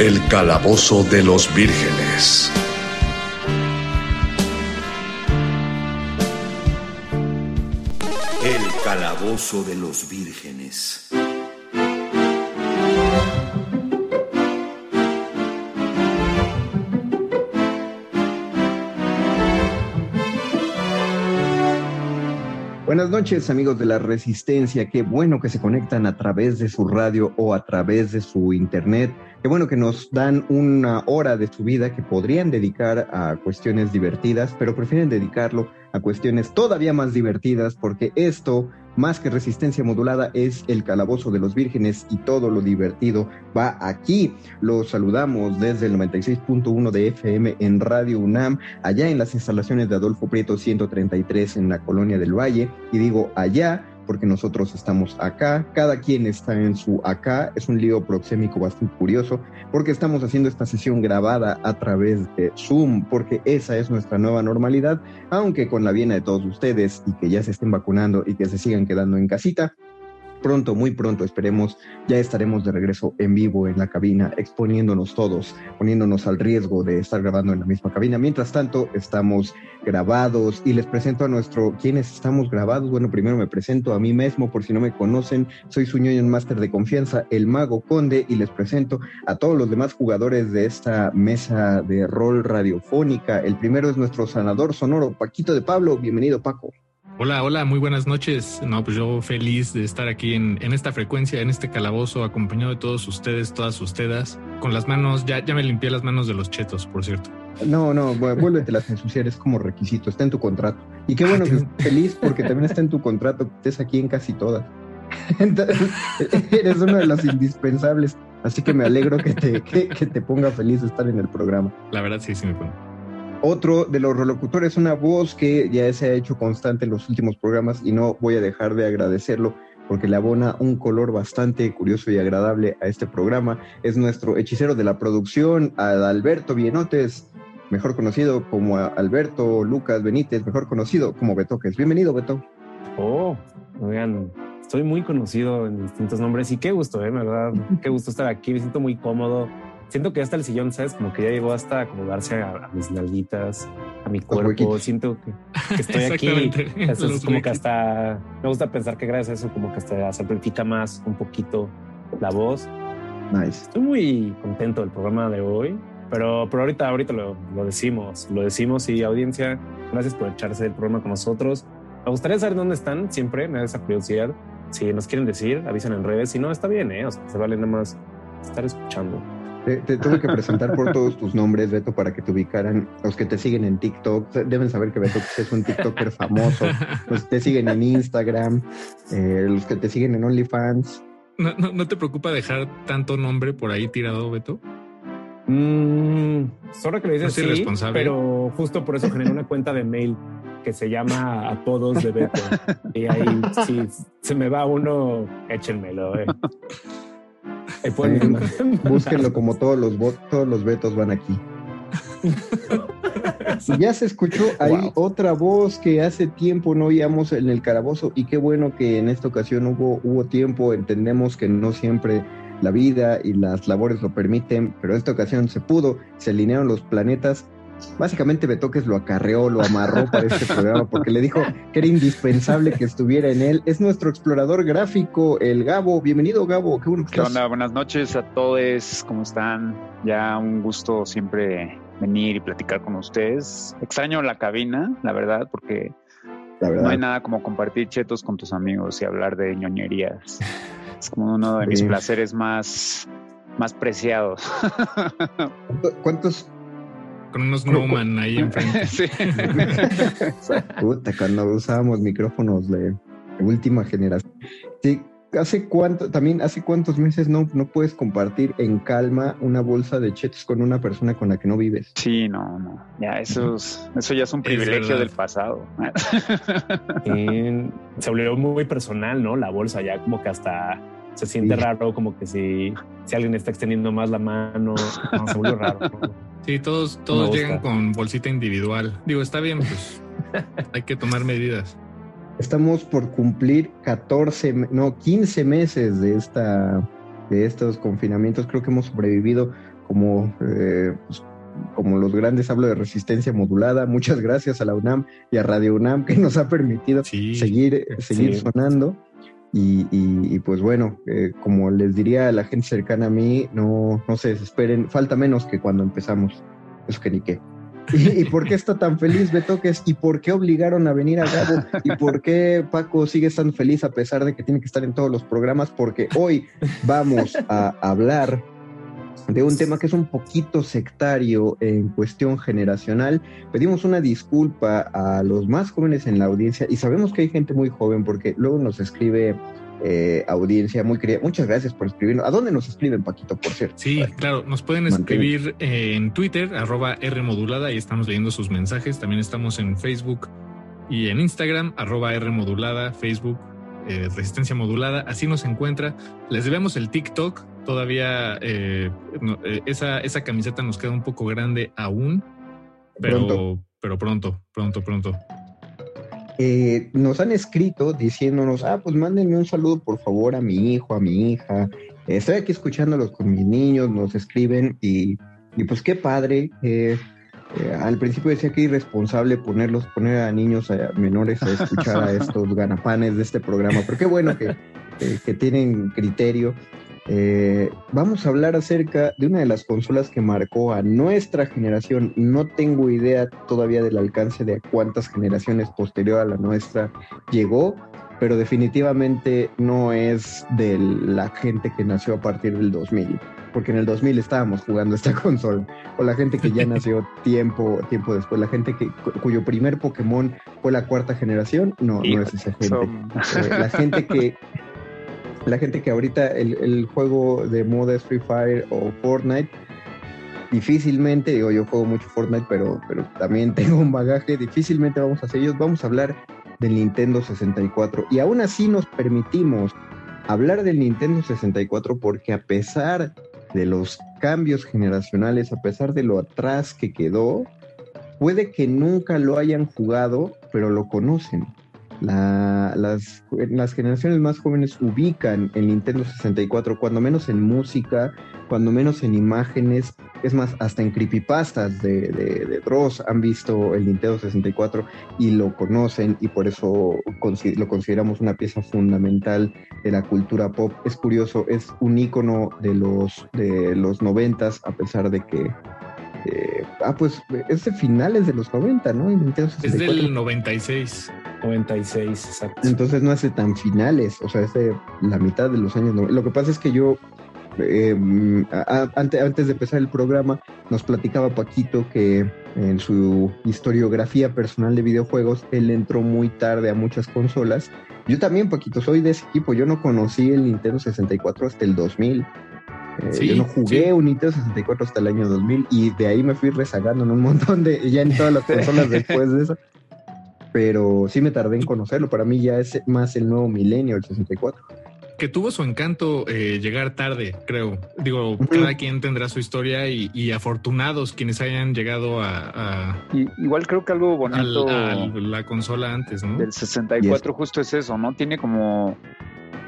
El calabozo de los vírgenes. El calabozo de los vírgenes. Buenas noches amigos de la Resistencia, qué bueno que se conectan a través de su radio o a través de su internet Qué bueno que nos dan una hora de su vida que podrían dedicar a cuestiones divertidas, pero prefieren dedicarlo a cuestiones todavía más divertidas porque esto, más que resistencia modulada, es el calabozo de los vírgenes y todo lo divertido va aquí. Los saludamos desde el 96.1 de FM en Radio UNAM, allá en las instalaciones de Adolfo Prieto 133 en la colonia del Valle, y digo allá porque nosotros estamos acá, cada quien está en su acá, es un lío proxémico bastante curioso, porque estamos haciendo esta sesión grabada a través de Zoom, porque esa es nuestra nueva normalidad, aunque con la viena de todos ustedes y que ya se estén vacunando y que se sigan quedando en casita, pronto, muy pronto, esperemos, ya estaremos de regreso en vivo en la cabina, exponiéndonos todos, poniéndonos al riesgo de estar grabando en la misma cabina. Mientras tanto, estamos grabados y les presento a nuestro, ¿quiénes estamos grabados? Bueno, primero me presento a mí mismo, por si no me conocen, soy su ñoño máster de confianza, el Mago Conde, y les presento a todos los demás jugadores de esta mesa de rol radiofónica. El primero es nuestro sanador sonoro, Paquito de Pablo. Bienvenido, Paco. Hola, hola, muy buenas noches. No, pues yo feliz de estar aquí en, esta frecuencia, en este calabozo, acompañado de todos ustedes, todas ustedes, con las manos, ya, ya me limpié las manos de los chetos, por cierto. No, no, vuélvete las ensuciar, es como requisito, está en tu contrato. Y qué bueno que estés feliz porque también está en tu contrato estés aquí en casi todas. eres uno de los indispensables, así que me alegro que te, que, que te ponga feliz estar en el programa. La verdad sí, sí me pongo. Otro de los relocutores, una voz que ya se ha hecho constante en los últimos programas y no voy a dejar de agradecerlo porque le abona un color bastante curioso y agradable a este programa. Es nuestro hechicero de la producción, Alberto Bienotes, mejor conocido como Alberto Lucas Benítez, mejor conocido como Betoques. Bienvenido, Beto. Oh, oigan, estoy muy conocido en distintos nombres y qué gusto, ¿eh? ¿verdad? Qué gusto estar aquí, me siento muy cómodo siento que hasta el sillón, ¿sabes? Como que ya llegó hasta acomodarse a, mis nalguitas, a mi cuerpo. Siento que, estoy aquí. es como que hasta me gusta pensar que gracias a eso, como que hasta se amplifica más un poquito la voz. Nice. Estoy muy contento del programa de hoy, pero, pero ahorita, ahorita lo, lo decimos, lo decimos y audiencia, gracias por echarse el programa con nosotros. Me gustaría saber dónde están siempre, me da esa curiosidad. Si nos quieren decir, avisan en redes. Si no, está bien, ¿eh? O sea, se vale nada más estar escuchando. Te, tuve que presentar por todos tus nombres, Beto, para que te ubicaran. Los que te siguen en TikTok deben saber que Beto es un TikToker famoso. Los que te siguen en Instagram, eh, los que te siguen en OnlyFans. ¿No, no, te preocupa dejar tanto nombre por ahí tirado, Beto? Mm, solo que lo dices sí, pero justo por eso generé una cuenta de mail que se llama Apodos de Beto. y ahí, si se me va uno, échenmelo. Eh. Búsquenlo como todos los, todos los vetos van aquí. ya se escuchó ahí otra voz que hace tiempo no oíamos en el carabozo y qué bueno que en esta ocasión hubo, hubo tiempo, entendemos que no siempre la vida y las labores lo permiten, pero esta ocasión se pudo, se alinearon los planetas. Básicamente Betoques lo acarreó, lo amarró para este programa porque le dijo que era indispensable que estuviera en él. Es nuestro explorador gráfico, el Gabo. Bienvenido, Gabo. Qué bueno que ¿Qué onda? Buenas noches a todos. ¿Cómo están? Ya un gusto siempre venir y platicar con ustedes. Extraño la cabina, la verdad, porque no hay nada como compartir chetos con tus amigos y hablar de ñoñerías. Es como uno de mis placeres más, más preciados. ¿Cuántos? Con unos Neumann ahí enfrente. sí. Puta, cuando usábamos micrófonos de última generación. Sí, ¿Hace cuánto, también hace cuántos meses no, no puedes compartir en calma una bolsa de chetos con una persona con la que no vives? Sí, no, no. Ya, eso, eso ya es un privilegio del pasado. se volvió muy personal, ¿no? La bolsa ya como que hasta se siente raro, como que si, si alguien está extendiendo más la mano, se vuelve raro. Sí, todos, todos llegan con bolsita individual. Digo, está bien, pues hay que tomar medidas. Estamos por cumplir 14, no, 15 meses de, esta, de estos confinamientos. Creo que hemos sobrevivido como, eh, pues, como los grandes. Hablo de resistencia modulada. Muchas gracias a la UNAM y a Radio UNAM que nos ha permitido seguir, seguir sonando. Y, pues bueno, eh, como les diría a la gente cercana a mí, no, no se desesperen. Falta menos que cuando empezamos. Eso que ni qué. ¿Y, por qué está tan feliz Betoques? ¿Y por qué obligaron a venir a Gabo? ¿Y por qué Paco sigue estando feliz a pesar de que tiene que estar en todos los programas? Porque hoy vamos a hablar de un tema que es un poquito sectario en cuestión generacional. Pedimos una disculpa a los más jóvenes en la audiencia y sabemos que hay gente muy joven porque luego nos escribe eh, audiencia muy querida. Muchas gracias por escribirnos. ¿A dónde nos escriben, Paquito, por cierto? Sí, claro, nos pueden escribir en Twitter, arroba R modulada, y estamos leyendo sus mensajes. También estamos en Facebook y en Instagram, arroba R modulada, Facebook, eh, Resistencia Modulada. Así nos encuentra. Les debemos el TikTok. Todavía eh, esa, esa camiseta nos queda un poco grande aún, pero pero pronto, pronto, pronto. Eh, nos han escrito diciéndonos, ah, pues mándenme un saludo por favor a mi hijo, a mi hija. estoy aquí escuchándolos con mis niños, nos escriben y, pues qué padre. Eh, eh, al principio decía que irresponsable ponerlos, poner a niños a menores a escuchar a estos ganapanes de este programa, pero qué bueno que, que tienen criterio. Eh, vamos a hablar acerca de una de las consolas que marcó a nuestra generación. No tengo idea todavía del alcance de cuántas generaciones posterior a la nuestra llegó, pero definitivamente no es de la gente que nació a partir del 2000, porque en el 2000 estábamos jugando esta consola, o la gente que ya nació tiempo, tiempo después, la gente que, cuyo primer Pokémon fue la cuarta generación, no, no es esa gente. Eh, la gente que la gente que ahorita el, juego de moda es Free Fire o Fortnite, difícilmente, digo, yo juego mucho Fortnite, pero, pero también tengo un bagaje, difícilmente vamos a hacer ellos, vamos a hablar del Nintendo 64. Y aún así nos permitimos hablar del Nintendo 64 porque a pesar de los cambios generacionales, a pesar de lo atrás que quedó, puede que nunca lo hayan jugado, pero lo conocen las, las generaciones más jóvenes ubican el Nintendo 64, cuando menos en música, cuando menos en imágenes, es más, hasta en creepypastas de, de, de Dross han visto el Nintendo 64 y lo conocen y por eso lo consideramos una pieza fundamental de la cultura pop. Es curioso, es un icono de los, de los noventas, a pesar de que eh, ah, pues es de finales de los 90, ¿no? Es del 96. 96, exacto. Entonces no hace tan finales, o sea, es de la mitad de los años. Lo que pasa es que yo, eh, antes, antes de empezar el programa, nos platicaba Paquito que en su historiografía personal de videojuegos, él entró muy tarde a muchas consolas. Yo también, Paquito, soy de ese equipo. Yo no conocí el Nintendo 64 hasta el 2000. Eh, yo no jugué un Nintendo 64 hasta el año 2000 y de ahí me fui rezagando en un montón de, ya en todas las consolas después de eso. Pero sí me tardé en conocerlo. Para mí ya es más el nuevo milenio, el 64. que tuvo su encanto eh, llegar tarde, creo. Digo, cada quien tendrá su historia y, afortunados quienes hayan llegado a... igual creo que algo bonito... A la consola antes, ¿no? Del 64 justo es eso, ¿no? Tiene como...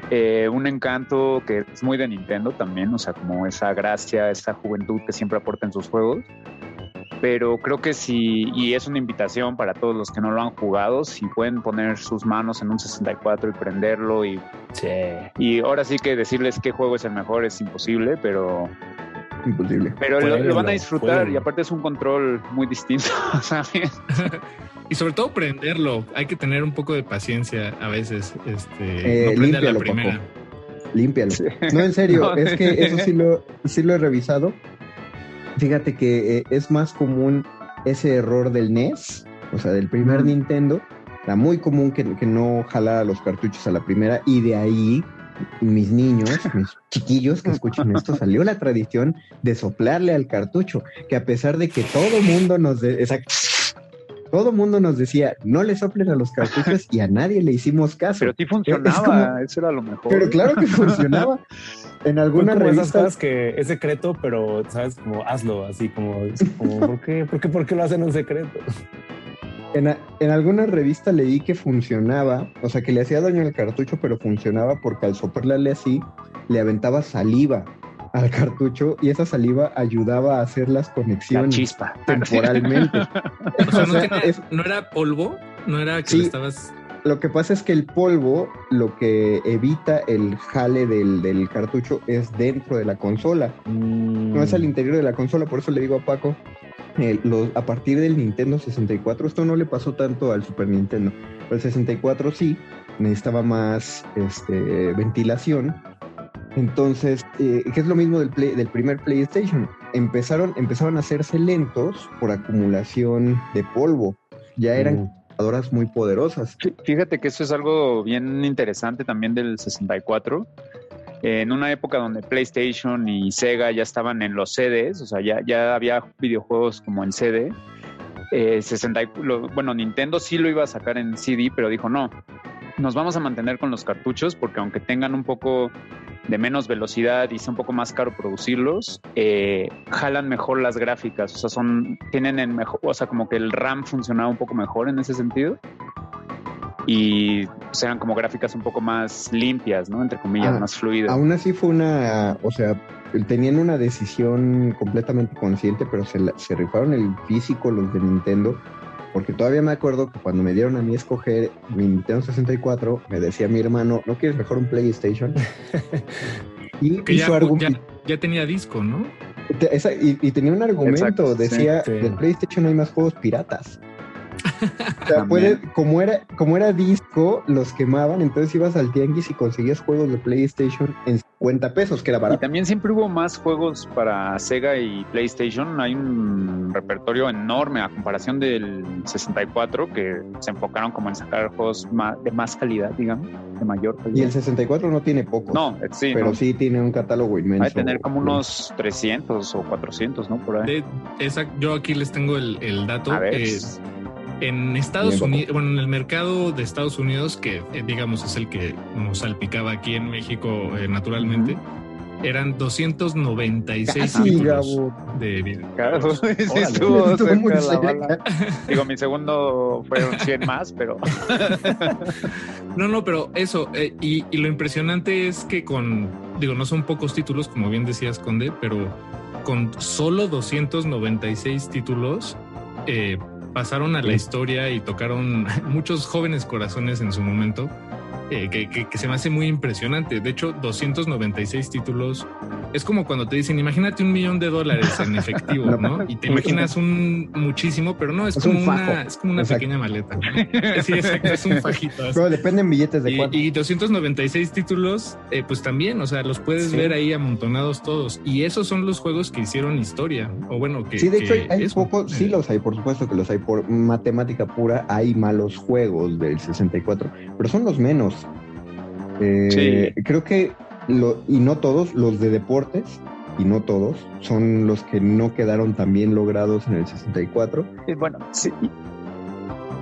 Eh, un encanto que es muy de Nintendo también, o sea, como esa gracia, esa juventud que siempre aporta en sus juegos pero creo que sí, y es una invitación para todos los que no lo han jugado, si pueden poner sus manos en un 64 y prenderlo y, y ahora sí que decirles qué juego es el mejor es imposible, pero... Imposible. Pero lo, van a disfrutar y aparte es un control muy distinto, y sobre todo prenderlo, hay que tener un poco de paciencia a veces, este, eh, no la primera. Límpialo. No, en serio, es que eso sí lo, sí lo he revisado Fíjate que eh, es más común ese error del NES, o sea, del primer Nintendo. Era muy común que, que no jalara los cartuchos a la primera y de ahí mis niños, mis chiquillos que escuchan esto, salió la tradición de soplarle al cartucho, que a pesar de que todo mundo nos... De, todo mundo nos decía, no le soplen a los cartuchos y a nadie le hicimos caso. Pero sí funcionaba, eso era lo mejor. Pero claro que funcionaba. En alguna revista que es secreto, pero sabes, como hazlo, así como, ¿por, qué, ¿por, qué, lo hacen en secreto? En, en, alguna revista leí que funcionaba, o sea, que le hacía daño al cartucho, pero funcionaba porque al soplarle así, le aventaba saliva al cartucho y esa saliva ayudaba a hacer las conexiones chispa. temporalmente. o sea, no, era polvo, no era que estabas lo que pasa es que el polvo lo que evita el jale del, cartucho es dentro de la consola, no es al mm. interior de la consola, por eso le digo a Paco, eh, a partir del Nintendo 64, esto no le pasó tanto al Super Nintendo, pero el 64 sí, necesitaba más este, ventilación. Entonces, eh, que es lo mismo del, del primer PlayStation, empezaron, empezaron a hacerse lentos por acumulación de polvo. Ya eran mm muy poderosas. Fíjate que eso es algo bien interesante también del 64. En una época donde PlayStation y Sega ya estaban en los CDs, o sea, ya, ya había videojuegos como en CD. 60, eh, bueno, Nintendo sí lo iba a sacar en CD, pero dijo no, nos vamos a mantener con los cartuchos porque aunque tengan un poco de menos velocidad y sea un poco más caro producirlos, eh, jalan mejor las gráficas, o sea, son, tienen en mejor, o sea, como que el RAM funcionaba un poco mejor en ese sentido. Y pues, eran como gráficas un poco más limpias, ¿no? Entre comillas, ah, más fluidas. Aún así fue una, o sea, tenían una decisión completamente consciente, pero se, se rifaron el físico los de Nintendo porque todavía me acuerdo que cuando me dieron a mí escoger mi Nintendo 64, me decía mi hermano, ¿no quieres mejor un PlayStation? y, ya, ya, tenía disco, ¿no? y, tenía un argumento, decía, del PlayStation hay más juegos piratas. O sea, puede, como era, como era disco, los quemaban, entonces ibas al tianguis y conseguías juegos de PlayStation en 50 pesos, que era barato. Y también siempre hubo más juegos para Sega y PlayStation. Hay un repertorio enorme a comparación del 64 que se enfocaron como en sacar juegos de más calidad, digamos, de mayor calidad. Y el 64 no tiene pocos. No, sí. Pero sí tiene un catálogo inmenso. Hay tener como unos 300 o 400, ¿no? Por ahí. yo aquí les tengo el, dato. A en Estados Unidos, bueno, en el mercado de Estados Unidos, que eh, digamos es el que nos salpicaba aquí en México eh, naturalmente, eran 296 títulos de video. Claro, sí, estuvo cerca Digo, mi segundo fueron 100 más, pero... no, no, pero eso, eh, y, y, lo impresionante es que con, digo, no son pocos títulos, como bien decías, Conde, pero con solo 296 títulos, eh, pasaron a la historia y tocaron muchos jóvenes corazones en su momento. Eh, que, se me hace muy impresionante. De hecho, 296 títulos es como cuando te dicen, imagínate un millón de dólares en efectivo, ¿no? Y te imaginas un muchísimo, pero no, es, como, una, es como una pequeña maleta. Sí, exacto, es un fajito. Pero dependen billetes de y, Y 296 títulos, eh, pues también, o sea, los puedes ver ahí amontonados todos. Y esos son los juegos que hicieron historia. O bueno, que. Sí, de hecho, hay, pocos, sí los hay, por supuesto que los hay. Por matemática pura, hay malos juegos del 64, pero son los menos. Eh, creo que, lo, y no todos, los de deportes, y no todos, son los que no quedaron tan bien logrados en el 64. bueno, sí.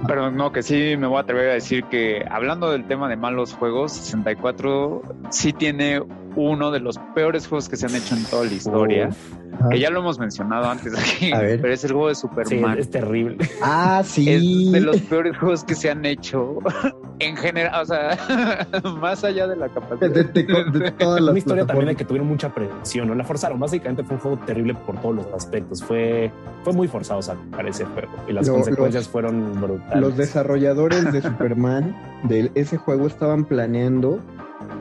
pero no, que sí me voy a atrever a decir que hablando del tema de malos juegos, 64 sí tiene uno de los peores juegos que se han hecho en toda la historia. Que ya lo hemos mencionado antes aquí, pero es el juego de Superman. es terrible. Ah, sí. Es de los peores juegos que se han hecho en general, o sea, más allá de la capacidad. De, de, Una historia también de que tuvieron mucha presión, ¿no? La forzaron. Básicamente fue un juego terrible por todos los aspectos. Fue, fue muy forzado sacar ese juego y las consecuencias fueron brutales. Los desarrolladores de Superman de ese juego estaban planeando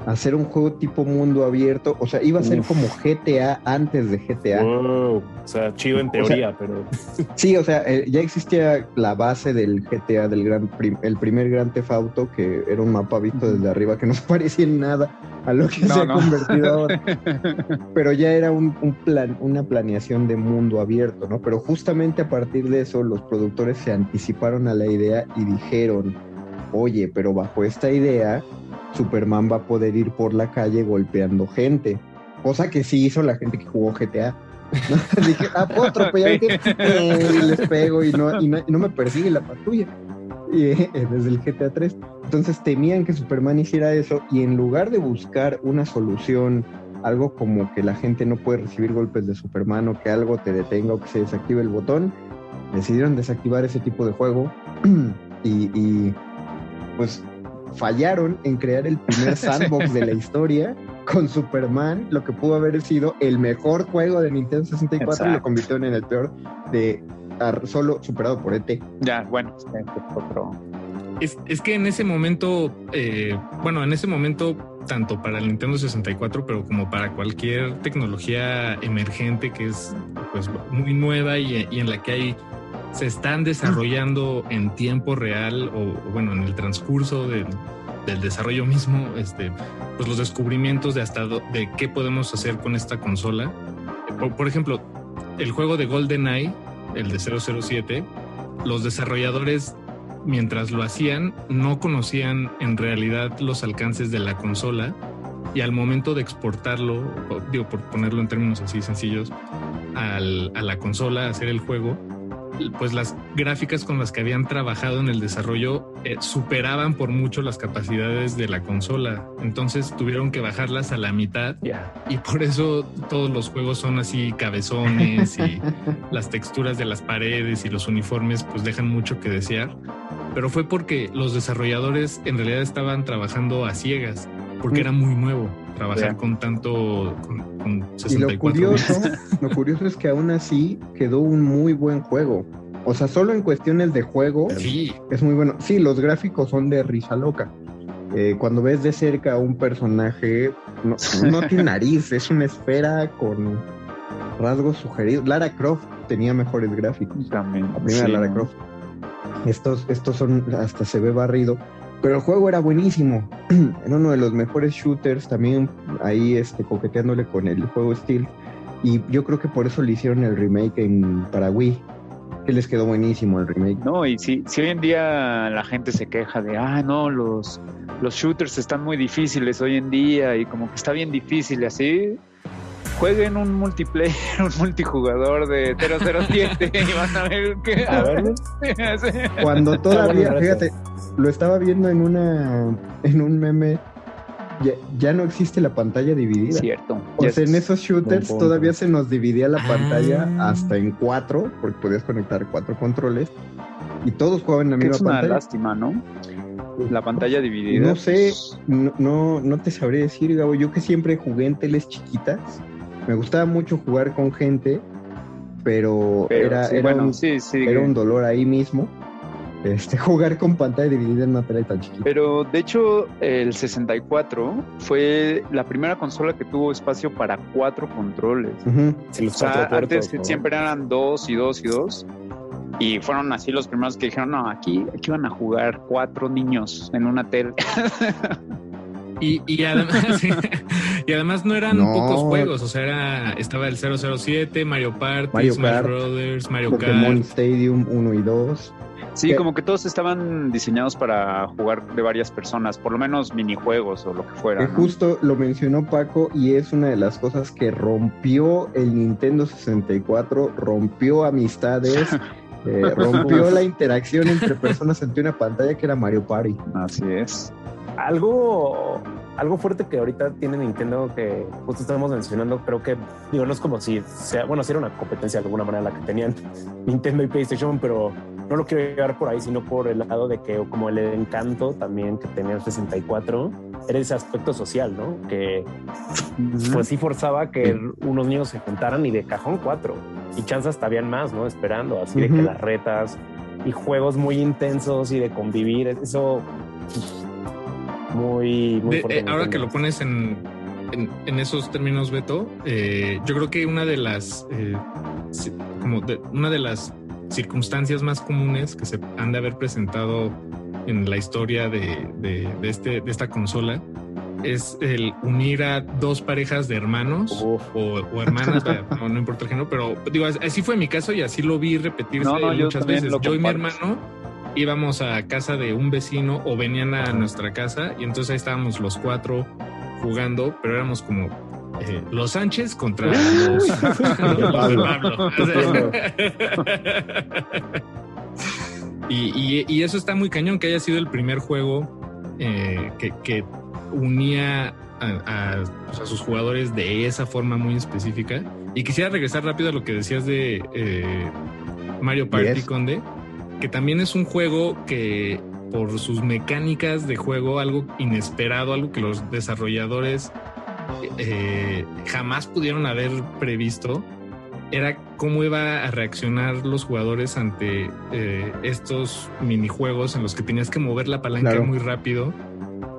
hacer un juego tipo mundo abierto. O sea, iba a ser como GTA antes de GTA. o sea, chido en teoría, pero. Sí, o sea, eh, ya existía la base del GTA, del gran el primer Gran Theft Auto, que era un mapa visto desde arriba que no parecía en nada a lo que se ha convertido ahora. Pero ya era un, un, plan, una planeación de mundo abierto, ¿no? Pero justamente a partir de eso, los productores se anticiparon a la idea y dijeron, oye, pero bajo esta idea Superman va a poder ir por la calle golpeando gente. Cosa que sí hizo la gente que jugó GTA. Dije, ah, puedo atropellar y les pego y no, y no, me persigue la patrulla. Eh, desde el GTA 3. Entonces temían que Superman hiciera eso y en lugar de buscar una solución, algo como que la gente no puede recibir golpes de Superman o que algo te detenga o que se desactive el botón, decidieron desactivar ese tipo de juego y, y pues fallaron en crear el primer sandbox de la historia con Superman, lo que pudo haber sido el mejor juego de Nintendo 64 y lo convirtieron en el peor de solo superado por ET. Ya, bueno, otro. Es, es, que en ese momento, eh, bueno, en ese momento, tanto para el Nintendo 64, pero como para cualquier tecnología emergente que es pues muy nueva y, y en la que hay se están desarrollando en tiempo real o, bueno, en el transcurso del, desarrollo mismo, este, pues los descubrimientos de hasta de qué podemos hacer con esta consola. Por, ejemplo, el juego de GoldenEye, el de 007, los desarrolladores mientras lo hacían no conocían en realidad los alcances de la consola y al momento de exportarlo, digo por ponerlo en términos así sencillos, a la consola, hacer el juego, pues las gráficas con las que habían trabajado en el desarrollo eh, superaban por mucho las capacidades de la consola. Entonces tuvieron que bajarlas a la mitad y por eso todos los juegos son así cabezones y las texturas de las paredes y los uniformes pues dejan mucho que desear. Pero fue porque los desarrolladores en realidad estaban trabajando a ciegas porque mm. era muy nuevo trabajar con tanto, con, 64 y lo curioso, lo curioso es que aún así quedó un muy buen juego. O sea, solo en cuestiones de juego es muy bueno. Sí, los gráficos son de risa loca. Eh, cuando ves de cerca a un personaje, no, no tiene nariz, es una esfera con rasgos sugeridos. Lara Croft tenía mejores gráficos. También. La primera Lara Croft. Estos, estos son, hasta se ve barrido. Pero el juego era buenísimo. era uno de los mejores shooters también ahí este, coqueteándole con el juego Steel. Y yo creo que por eso le hicieron el remake en para Wii. Que les quedó buenísimo el remake. No, y si, si hoy en día la gente se queja de, ah, no, los, los shooters están muy difíciles hoy en día y como que está bien difícil y así, jueguen un multiplayer, un multijugador de 007 y van a ver qué. Cuando todavía, fíjate, lo estaba viendo en una en un meme. Ya, no existe la pantalla dividida. Cierto. O sea, en esos shooters todavía se nos dividía la pantalla ah. hasta en cuatro, porque podías conectar cuatro controles y todos jugaban en la misma pantalla. Es una lástima, ¿no? La pantalla dividida. No sé, no, no, te sabré decir, Gabo. Yo que siempre jugué en teles chiquitas, me gustaba mucho jugar con gente, pero, era, era, un, era un dolor ahí mismo este, jugar con pantalla dividida en una tele tan chiquita. Pero de hecho, el 64 fue la primera consola que tuvo espacio para cuatro controles. o sea, antes siempre eran dos y dos y dos. Y fueron así los primeros que dijeron, no, aquí, aquí van a jugar cuatro niños en una tele. Y, y, además, y además no eran pocos juegos, o sea, era, estaba el 007, Mario Party, Mario Smash Brothers, Mario Pokémon Stadium 1 y 2. Sí, como que todos estaban diseñados para jugar de varias personas, por lo menos minijuegos o lo que fuera. Justo lo mencionó Paco y es una de las cosas que rompió el Nintendo 64, rompió amistades Eh, rompió la interacción entre personas ante una pantalla que era Mario Party. Así es. Algo, algo fuerte que ahorita tiene Nintendo que justo estamos mencionando, creo que, digo, no es como si sea, bueno, si era una competencia de alguna manera la que tenían Nintendo y PlayStation, pero no lo quiero llevar por ahí, sino por el lado de que como el encanto también que tenía el 64 era ese aspecto social, ¿no? Que pues sí forzaba que unos niños se juntaran y de cajón cuatro y chances hasta habían más, ¿no? Esperando, así de que las retas y juegos muy intensos y de convivir, eso muy, muy eh, ahora que lo pones en, en, esos términos, Beto, eh, yo creo que una de las eh, como de, una de las circunstancias más comunes que se han de haber presentado en la historia de, de, este, de esta consola es el unir a dos parejas de hermanos o, hermanas, no, importa el género, pero digo, así fue mi caso y así lo vi repetirse muchas veces. Yo y mi hermano íbamos a casa de un vecino o venían a nuestra casa y entonces ahí estábamos los cuatro jugando, pero éramos como eh, los Sánchez contra los, Pablo. y, eso está muy cañón, que haya sido el primer juego eh, que, unía pues, a, sus jugadores de esa forma muy específica. Y quisiera regresar rápido a lo que decías de eh, Mario Party Conde, que también es un juego que por sus mecánicas de juego, algo inesperado, algo que los desarrolladores eh, jamás pudieron haber previsto era cómo iba a reaccionar los jugadores ante eh, estos minijuegos en los que tenías que mover la palanca muy rápido.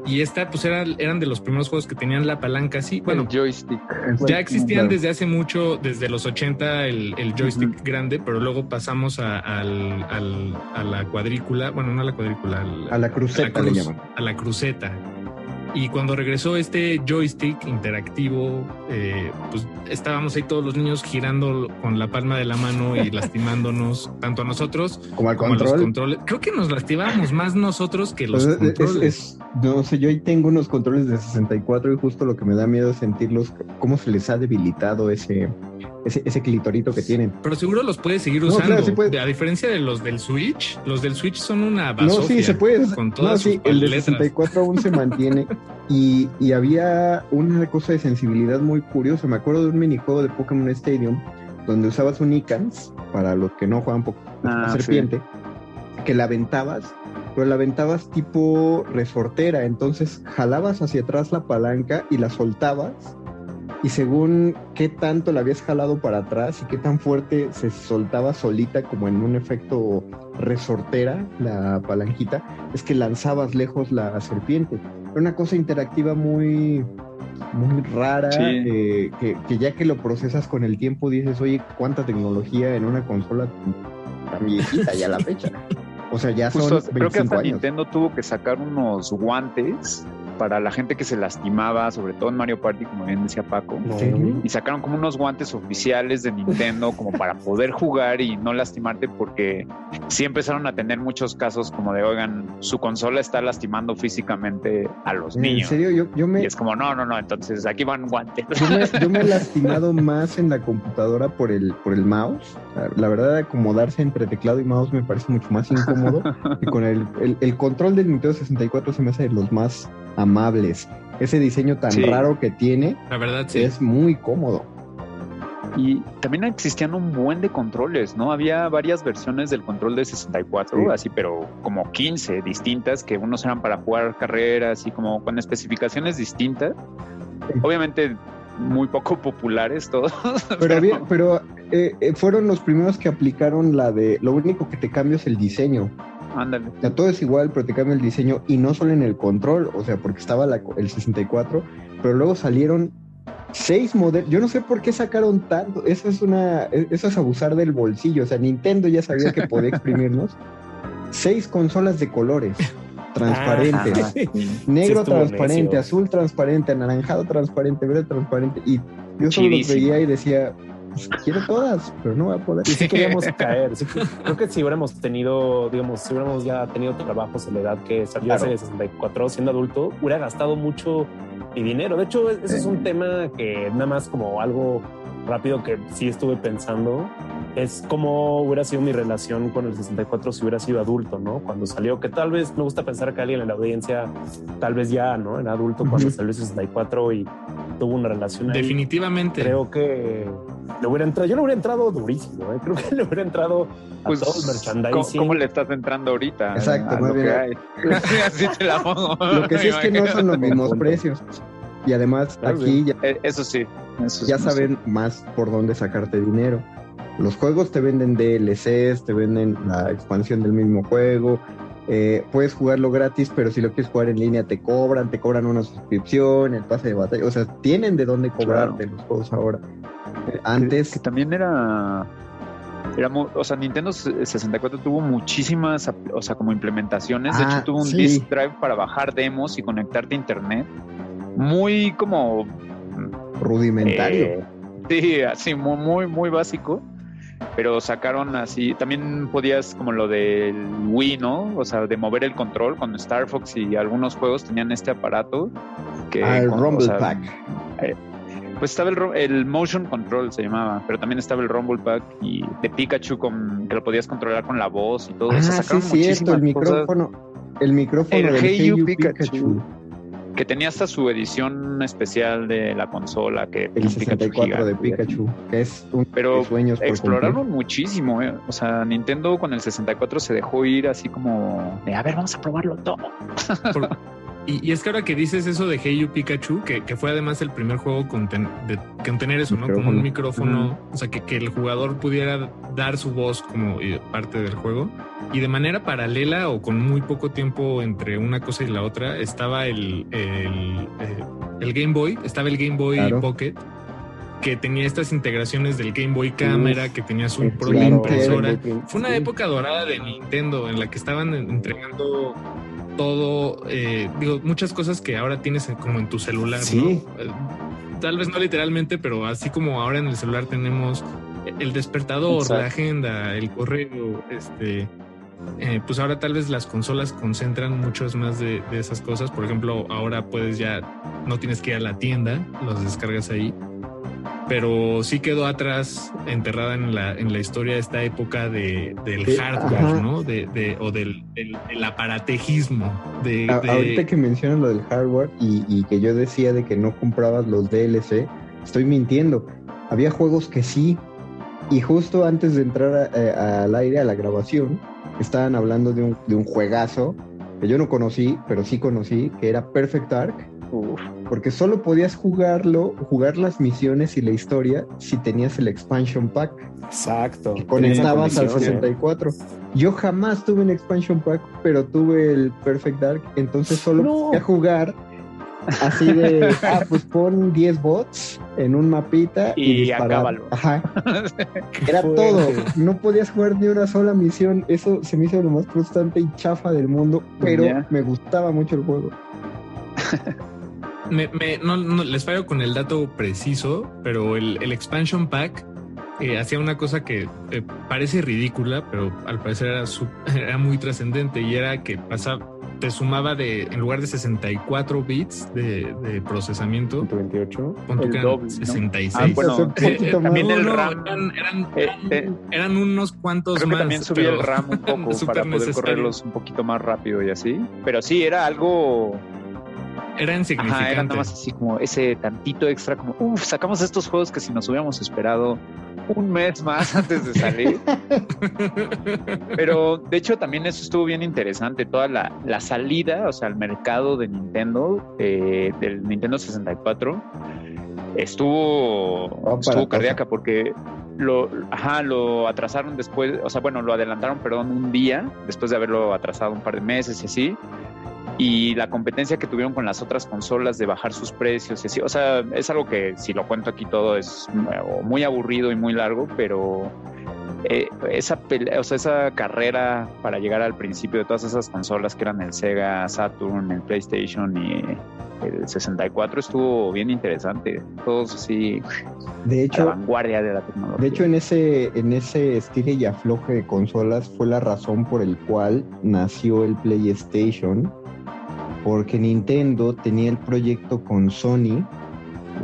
Y esta, pues era, eran de los primeros juegos que tenían la palanca así. Bueno, joystick. Ya existían desde hace mucho, desde los 80, el, joystick grande, pero luego pasamos a, la cuadrícula. Bueno, no a la cuadrícula, a la cruceta le llaman. A la cruceta y cuando regresó este joystick interactivo, eh, pues estábamos ahí todos los niños girando con la palma de la mano y lastimándonos, tanto a nosotros como, al control. a los controles. Creo que nos lastimábamos más nosotros que los pues controles. no sé, yo ahí tengo unos controles de 64 y justo lo que me da miedo es sentirlos, cómo se les ha debilitado ese, ese, clitorito que tienen. Pero seguro los puedes seguir usando. A diferencia de los del Switch, los del Switch son una basofia. No, sí, se puede. Con todas no, sí, el de 64 aún se mantiene. y, y, había una cosa de sensibilidad muy curiosa. Me acuerdo de un minijuego de Pokémon Stadium donde usabas un Icans, para los que no juegan Pokémon ah, serpiente, que la aventabas, pero la aventabas tipo resortera. Entonces jalabas hacia atrás la palanca y la soltabas y según qué tanto la habías jalado para atrás y qué tan fuerte se soltaba solita como en un efecto resortera la palanquita, es que lanzabas lejos la serpiente. Era una cosa interactiva muy, muy rara, eh, que, ya que lo procesas con el tiempo dices, oye, cuánta tecnología en una consola tan viejita ya la fecha. O sea, ya son creo que hasta Nintendo tuvo que sacar unos guantes para la gente que se lastimaba, sobre todo en Mario Party, como bien decía Paco. Y sacaron como unos guantes oficiales de Nintendo como para poder jugar y no lastimarte porque sí empezaron a tener muchos casos como de, oigan, su consola está lastimando físicamente a los niños. En serio, yo, me... Y es como, no, no, no, entonces aquí van guantes. Yo me, he lastimado más en la computadora por el, por el mouse. La verdad, acomodarse entre teclado y mouse me parece mucho más incómodo. y con el, el, control del Nintendo 64 se me hace de los más amables. Ese diseño tan raro que tiene, la verdad es muy cómodo. Y también existían un buen de controles, ¿no? Había varias versiones del control de 64, así, pero como 15 distintas, que unos eran para jugar carreras y como con especificaciones distintas. Obviamente muy poco populares todos. Pero, pero, eh, eh, fueron los primeros que aplicaron la de lo único que te cambia es el diseño. Ándale. O sea, todo es igual, pero te cambia el diseño y no solo en el control, o sea, porque estaba el 64, pero luego salieron seis modelos. Yo no sé por qué sacaron tanto. Eso es una, eso es abusar del bolsillo. O sea, Nintendo ya sabía que podía exprimirnos. seis consolas de colores transparentes. Negro transparente, azul transparente, anaranjado transparente, verde transparente. Y yo solo los veía y decía, quiero todas, pero no voy a poder. Y sí queríamos caer. creo que si hubiéramos tenido, digamos, si hubiéramos ya tenido trabajos en la edad que salió hace 64, siendo adulto, hubiera gastado mucho dinero. De hecho, ese es un tema que nada más como algo rápido que sí estuve pensando. es como hubiera sido mi relación con el 64 si hubiera sido adulto, ¿no? Cuando salió, que tal vez me gusta pensar que alguien en la audiencia tal vez ya, ¿no? Era adulto cuando salió el 64 y tuvo una relación. Definitivamente. Creo que le hubiera entrado, yo le hubiera entrado durísimo, ¿eh? creo que le hubiera entrado a pues, todo el merchandising. ¿cómo, le estás entrando ahorita? Exacto, muy bien. Así te la pongo. Lo que sí es que no son los mismos precios. Y además aquí ya, eh, eso sí, ya saben más por dónde sacarte dinero. Los juegos te venden DLCs, te venden la expansión del mismo juego. Eh, puedes jugarlo gratis, pero si lo quieres jugar en línea te cobran, te cobran una suscripción, el pase de batalla. O sea, tienen de dónde cobrarte los juegos ahora. Eh, antes. Que, también era. Era, o sea, Nintendo 64 tuvo muchísimas, o sea, como implementaciones. de hecho, ah, tuvo un disk drive para bajar demos y conectarte a internet. Muy como. Rudimentario. Eh, sí, así, muy, muy, muy básico pero sacaron así, también podías como lo del Wii, ¿no? O sea, de mover el control con Star Fox y algunos juegos tenían este aparato que... Ah, el Rumble Pack. Eh, pues estaba el, el, Motion Control, se llamaba, pero también estaba el Rumble Pack y de Pikachu con, que lo podías controlar con la voz y todo. Ah, sí, sí, esto, el micrófono. El micrófono el Hey Pikachu que tenía hasta su edición especial de la consola que el 64 de Pikachu que es un pero sueños exploraron muchísimo ¿eh? o sea Nintendo con el 64 se dejó ir así como de a ver vamos a probarlo todo Y, es que ahora que dices eso de Hey You Pikachu, que, fue además el primer juego con, de, tener eso, ¿no? Como un micrófono, o sea, que, que, el jugador pudiera dar su voz como parte del juego. Y de manera paralela o con muy poco tiempo entre una cosa y la otra, estaba el, el, eh, Game Boy, estaba el Game Boy Pocket que tenía estas integraciones del Game Boy Camera, que tenía su propia impresora. Fue una época dorada de Nintendo en la que estaban entregando todo, eh, digo, muchas cosas que ahora tienes como en tu celular. Sí. Eh, tal vez no literalmente, pero así como ahora en el celular tenemos el despertador, la agenda, el correo, este, eh, pues ahora tal vez las consolas concentran muchas más de, de, esas cosas. Por ejemplo, ahora puedes ya, no tienes que ir a la tienda, los descargas ahí pero sí quedó atrás, enterrada en la, en la historia esta época de, del hardware, ¿no? De, o del, aparatejismo. De, Ahorita que mencionan lo del hardware y, que yo decía de que no comprabas los DLC, estoy mintiendo. Había juegos que sí, y justo antes de entrar eh, al aire, a la grabación, estaban hablando de un, de un juegazo que yo no conocí, pero sí conocí, que era Perfect Dark porque solo podías jugarlo, jugar las misiones y la historia si tenías el expansion pack. Exacto. conectabas al 64. Yo jamás tuve un expansion pack, pero tuve el Perfect Dark, entonces solo podía jugar así de, ah, pues pon 10 bots en un mapita y, y Ajá. Era todo. No podías jugar ni una sola misión. Eso se me hizo lo más frustrante y chafa del mundo, pero me gustaba mucho el juego. me, no, les fallo con el dato preciso, pero el, expansion pack eh, hacía una cosa que eh, parece ridícula, pero al parecer era, era muy trascendente y era que pasaba, te sumaba de, en lugar de 64 bits de, de procesamiento, 28, el 66. Ah, bueno, eh, también el RAM. Eran, eran, unos cuantos creo más. Que también subía el RAM un poco para poder correrlos un poquito más rápido y así. Pero sí, era algo era insignificante. era nada más así como ese tantito extra, como, uff, sacamos estos juegos que si nos hubiéramos esperado un mes más antes de salir. Pero de hecho también eso estuvo bien interesante, toda la, la salida, o sea, el mercado de Nintendo, eh, del Nintendo 64, estuvo, oh, estuvo cardíaca porque lo, ajá, lo atrasaron después, o sea, bueno, lo adelantaron, perdón, un día, después de haberlo atrasado un par de meses y así y la competencia que tuvieron con las otras consolas de bajar sus precios y así. O sea, es algo que si lo cuento aquí todo es muy aburrido y muy largo, pero eh, esa, o sea, esa carrera para llegar al principio de todas esas consolas que eran el Sega Saturn, el PlayStation y el 64 estuvo bien interesante. Todos así de hecho, la vanguardia de la tecnología. De hecho, en ese, en ese estilo y afloje de consolas fue la razón por el cual nació el PlayStation porque Nintendo tenía el proyecto con Sony,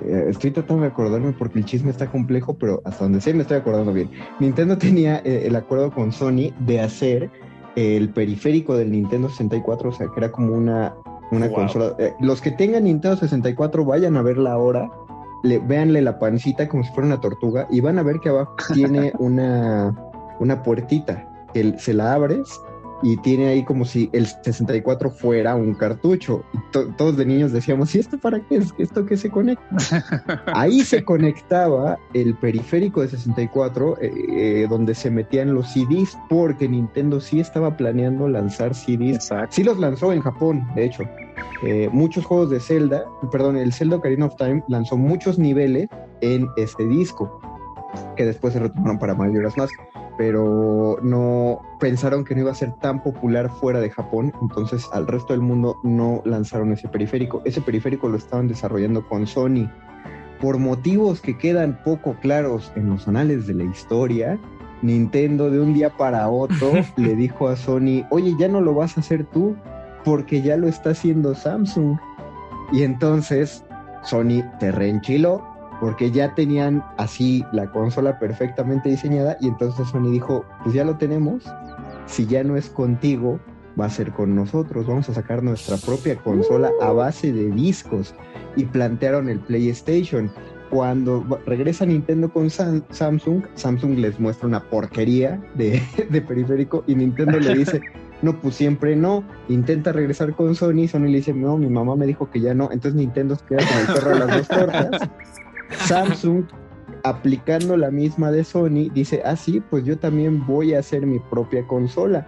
eh, estoy tratando de acordarme porque el chisme está complejo, pero hasta donde sé me estoy acordando bien. Nintendo tenía eh, el acuerdo con Sony de hacer el periférico del Nintendo 64, o sea, que era como una, una consola. los que tengan Nintendo 64 vayan a verla ahora, le, véanle la pancita como si fuera una tortuga y van a ver que abajo tiene una, una puertita que se la abres y tiene ahí como si el 64 fuera un cartucho. todos de niños decíamos, ¿y esto para qué es? ¿Esto qué se conecta? ahí se conectaba el periférico de 64 eh, eh, donde se metían los CDs porque Nintendo sí estaba planeando lanzar CDs. Sí los lanzó en Japón, de hecho. Eh, muchos juegos de Zelda, perdón, el Zelda Ocarina of Time lanzó muchos niveles en este disco que después se retomaron para Majora's Mask pero no pensaron que no iba a ser tan popular fuera de Japón, entonces al resto del mundo no lanzaron ese periférico. Ese periférico lo estaban desarrollando con Sony. Por motivos que quedan poco claros en los anales de la historia, Nintendo de un día para otro le dijo a Sony, oye, ya no lo vas a hacer tú, porque ya lo está haciendo Samsung. Y entonces Sony te reenchiló porque ya tenían así la consola perfectamente diseñada y entonces Sony dijo, pues ya lo tenemos, si ya no es contigo, va a ser con nosotros, vamos a sacar nuestra propia consola a base de discos y plantearon el PlayStation. Cuando regresa Nintendo con Samsung, Samsung les muestra una porquería de, de periférico y Nintendo le dice, no, pues siempre no. Intenta regresar con Sony, Sony le dice, no, mi mamá me dijo que ya no. Entonces Nintendo se queda con el perro de las dos tortas Samsung, aplicando la misma de Sony, dice, ah, sí, pues yo también voy a hacer mi propia consola.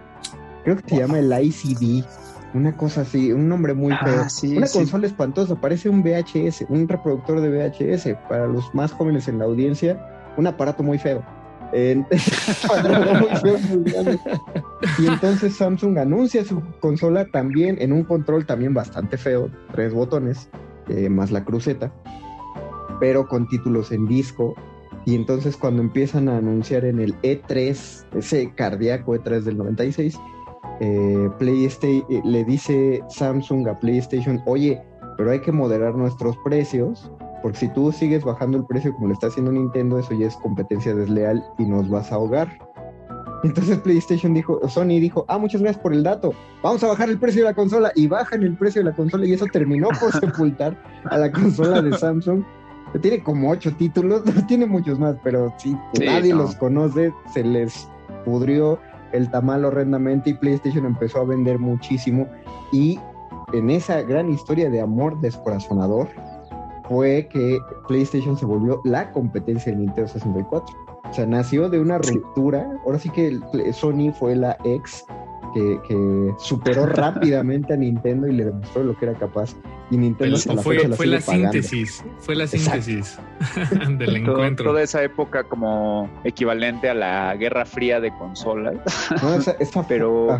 Creo que se llama el ICD, una cosa así, un nombre muy ah, feo. una consola espantosa, parece un VHS, un reproductor de VHS. Para los más jóvenes en la audiencia, un aparato muy feo. y entonces Samsung anuncia su consola también en un control también bastante feo, tres botones, eh, más la cruceta pero con títulos en disco. Y entonces cuando empiezan a anunciar en el E3, ese cardíaco E3 del 96, eh, PlayStation, eh, le dice Samsung a PlayStation, oye, pero hay que moderar nuestros precios, porque si tú sigues bajando el precio como le está haciendo Nintendo, eso ya es competencia desleal y nos vas a ahogar. Entonces PlayStation dijo, Sony dijo, ah, muchas gracias por el dato, vamos a bajar el precio de la consola y bajan el precio de la consola y eso terminó por sepultar a la consola de Samsung tiene como ocho títulos, tiene muchos más, pero sí, nadie los conoce, se les pudrió el tamal horrendamente y PlayStation empezó a vender muchísimo y en esa gran historia de amor descorazonador fue que PlayStation se volvió la competencia de Nintendo 64. O sea, nació de una ruptura. Ahora sí que Sony fue la ex que, superó rápidamente a Nintendo y le demostró lo que era capaz. Y Nintendo la fue, fue la síntesis, fue la síntesis del encuentro. Toda esa época como equivalente a la Guerra Fría de consolas. No, esa, pero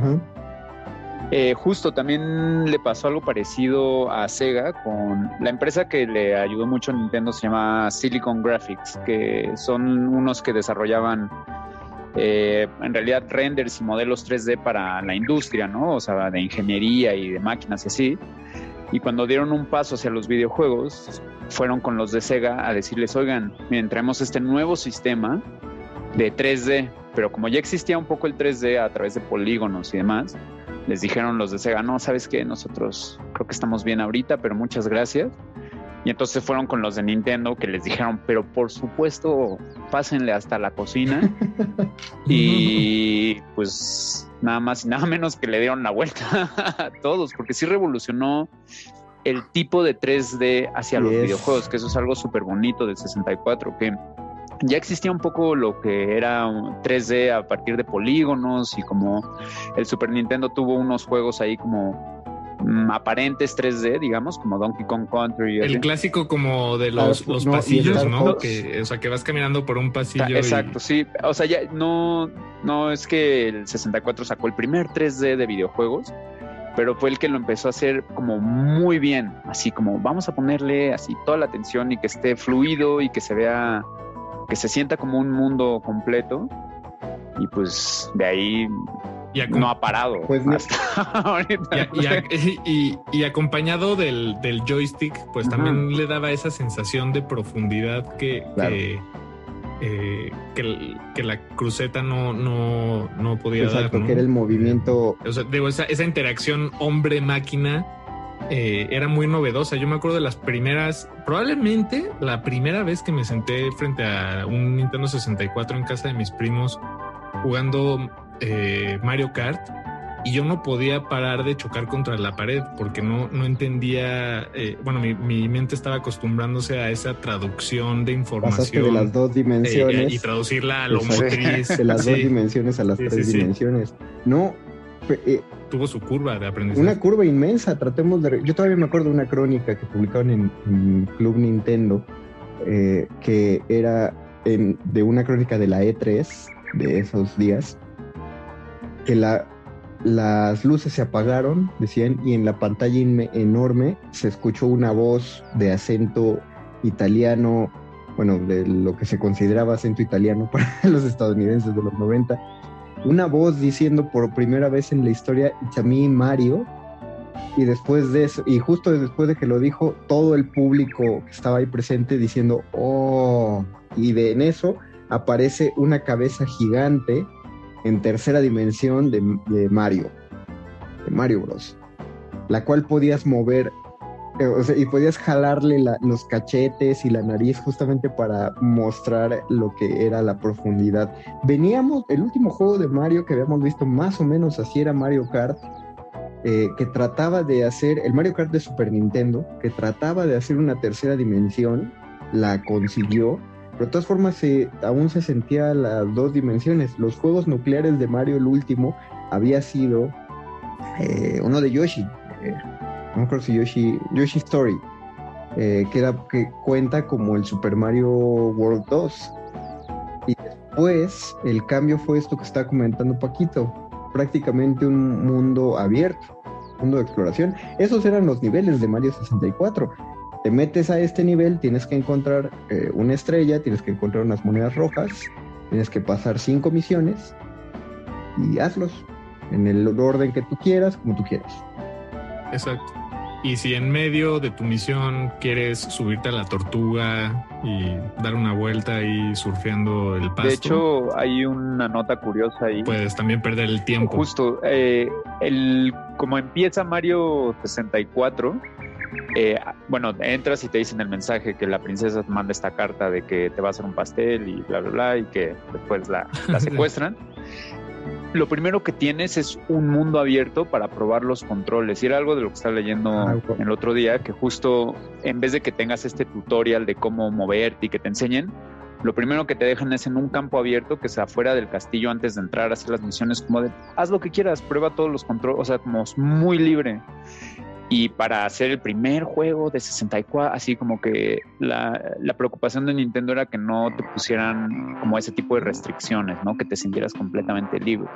eh, justo también le pasó algo parecido a Sega con la empresa que le ayudó mucho a Nintendo se llama Silicon Graphics, que son unos que desarrollaban eh, en realidad renders y modelos 3D para la industria, ¿no? O sea, de ingeniería y de máquinas y así. Y cuando dieron un paso hacia los videojuegos, fueron con los de Sega a decirles, oigan, miren, traemos este nuevo sistema de 3D, pero como ya existía un poco el 3D a través de polígonos y demás, les dijeron los de Sega, no, sabes que nosotros creo que estamos bien ahorita, pero muchas gracias. Y entonces fueron con los de Nintendo que les dijeron, pero por supuesto, pásenle hasta la cocina. y pues nada más y nada menos que le dieron la vuelta a todos, porque sí revolucionó el tipo de 3D hacia los videojuegos, que eso es algo súper bonito del 64, que ya existía un poco lo que era 3D a partir de polígonos y como el Super Nintendo tuvo unos juegos ahí como aparentes 3D, digamos, como Donkey Kong Country. El clásico como de los, ah, los pasillos, ¿no? Que, o sea, que vas caminando por un pasillo. Exacto, sí. O sea, ya no, no es que el 64 sacó el primer 3D de videojuegos, pero fue el que lo empezó a hacer como muy bien, así como vamos a ponerle así toda la atención y que esté fluido y que se vea, que se sienta como un mundo completo. Y pues de ahí no ha parado. Pues Y, acompañado del, joystick, pues también le daba esa sensación de profundidad que, eh, que, la cruceta no, no, no podía Exacto, que era el movimiento. O sea, digo, esa, esa interacción hombre-máquina eh, era muy novedosa. Yo me acuerdo de las primeras, probablemente la primera vez que me senté frente a un Nintendo 64 en casa de mis primos jugando eh, Mario Kart y yo no podía parar de chocar contra la pared porque no, no entendía, eh, bueno, mi, mente estaba acostumbrándose a esa traducción de información. de las dos dimensiones. y traducirla a lo motriz. De las dos dimensiones a las tres dimensiones. No, eh, tuvo su curva de aprendizaje. Una curva inmensa, tratemos de... Yo todavía me acuerdo de una crónica que publicaron en, Club Nintendo, eh, que era de una crónica de la E3 de esos días, que la, las luces se apagaron, decían, y en la pantalla enorme se escuchó una voz de acento italiano, bueno, de lo que se consideraba acento italiano para los estadounidenses de los 90, una voz diciendo por primera vez en la historia It's Mario. Y después de eso, y justo después de que lo dijo, todo el público que estaba ahí presente diciendo, oh, y de en eso aparece una cabeza gigante en tercera dimensión de, de Mario, de Mario Bros, la cual podías mover eh, y podías jalarle los cachetes y la nariz justamente para mostrar lo que era la profundidad. Veníamos, el último juego de Mario que habíamos visto más o menos así era Mario Kart, eh, que trataba de hacer, el Mario Kart de Super Nintendo, que trataba de hacer una tercera dimensión, la consiguió, pero de todas formas aún se sentía las dos dimensiones. Los juegos nucleares de Mario, el último, había sido eh, uno de Yoshi no me acuerdo si Yoshi, Yoshi Story, eh, que, que cuenta como el Super Mario World 2. Y después el cambio fue esto que está comentando Paquito, prácticamente un mundo abierto, mundo de exploración. Esos eran los niveles de Mario 64. Te metes a este nivel, tienes que encontrar eh, una estrella, tienes que encontrar unas monedas rojas, tienes que pasar cinco misiones y hazlos en el orden que tú quieras, como tú quieras. Exacto. Y si en medio de tu misión quieres subirte a la tortuga y dar una vuelta ahí surfeando el pasto. De hecho, hay una nota curiosa ahí. Puedes también perder el tiempo. Justo, eh, el, como empieza Mario 64, eh, bueno, entras y te dicen el mensaje que la princesa te manda esta carta de que te va a hacer un pastel y bla, bla, bla, y que después la, la secuestran lo primero que tienes es un mundo abierto para probar los controles. Y era algo de lo que estaba leyendo ah, el otro día, que justo en vez de que tengas este tutorial de cómo moverte y que te enseñen, lo primero que te dejan es en un campo abierto que sea afuera del castillo antes de entrar a hacer las misiones, como de haz lo que quieras, prueba todos los controles, o sea, como muy libre. Y para hacer el primer juego de 64, así como que la, preocupación de Nintendo era que no te pusieran como ese tipo de restricciones, ¿no? Que te sintieras completamente libre.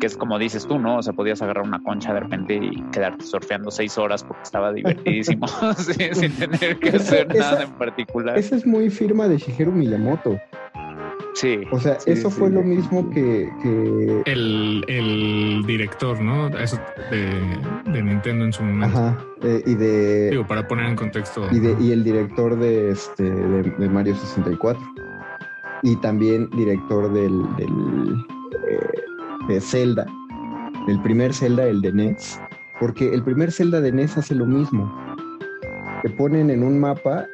Que es como dices tú, ¿no? O sea, podías agarrar una concha de repente y quedarte surfeando seis horas porque estaba divertidísimo, sin tener que hacer nada en particular. Esa es muy firma de Shigeru Miyamoto. Sí. O sea, eso fue lo mismo que... El, director, ¿no? Eso de, Nintendo en su momento. Ajá. Eh, y de... Digo, para poner en contexto. Y, de, y el director de, este, de, Mario 64. Y también director del... del eh, de Zelda. El primer Zelda, el de NES. Porque el primer Zelda de NES hace lo mismo. Te ponen en un mapa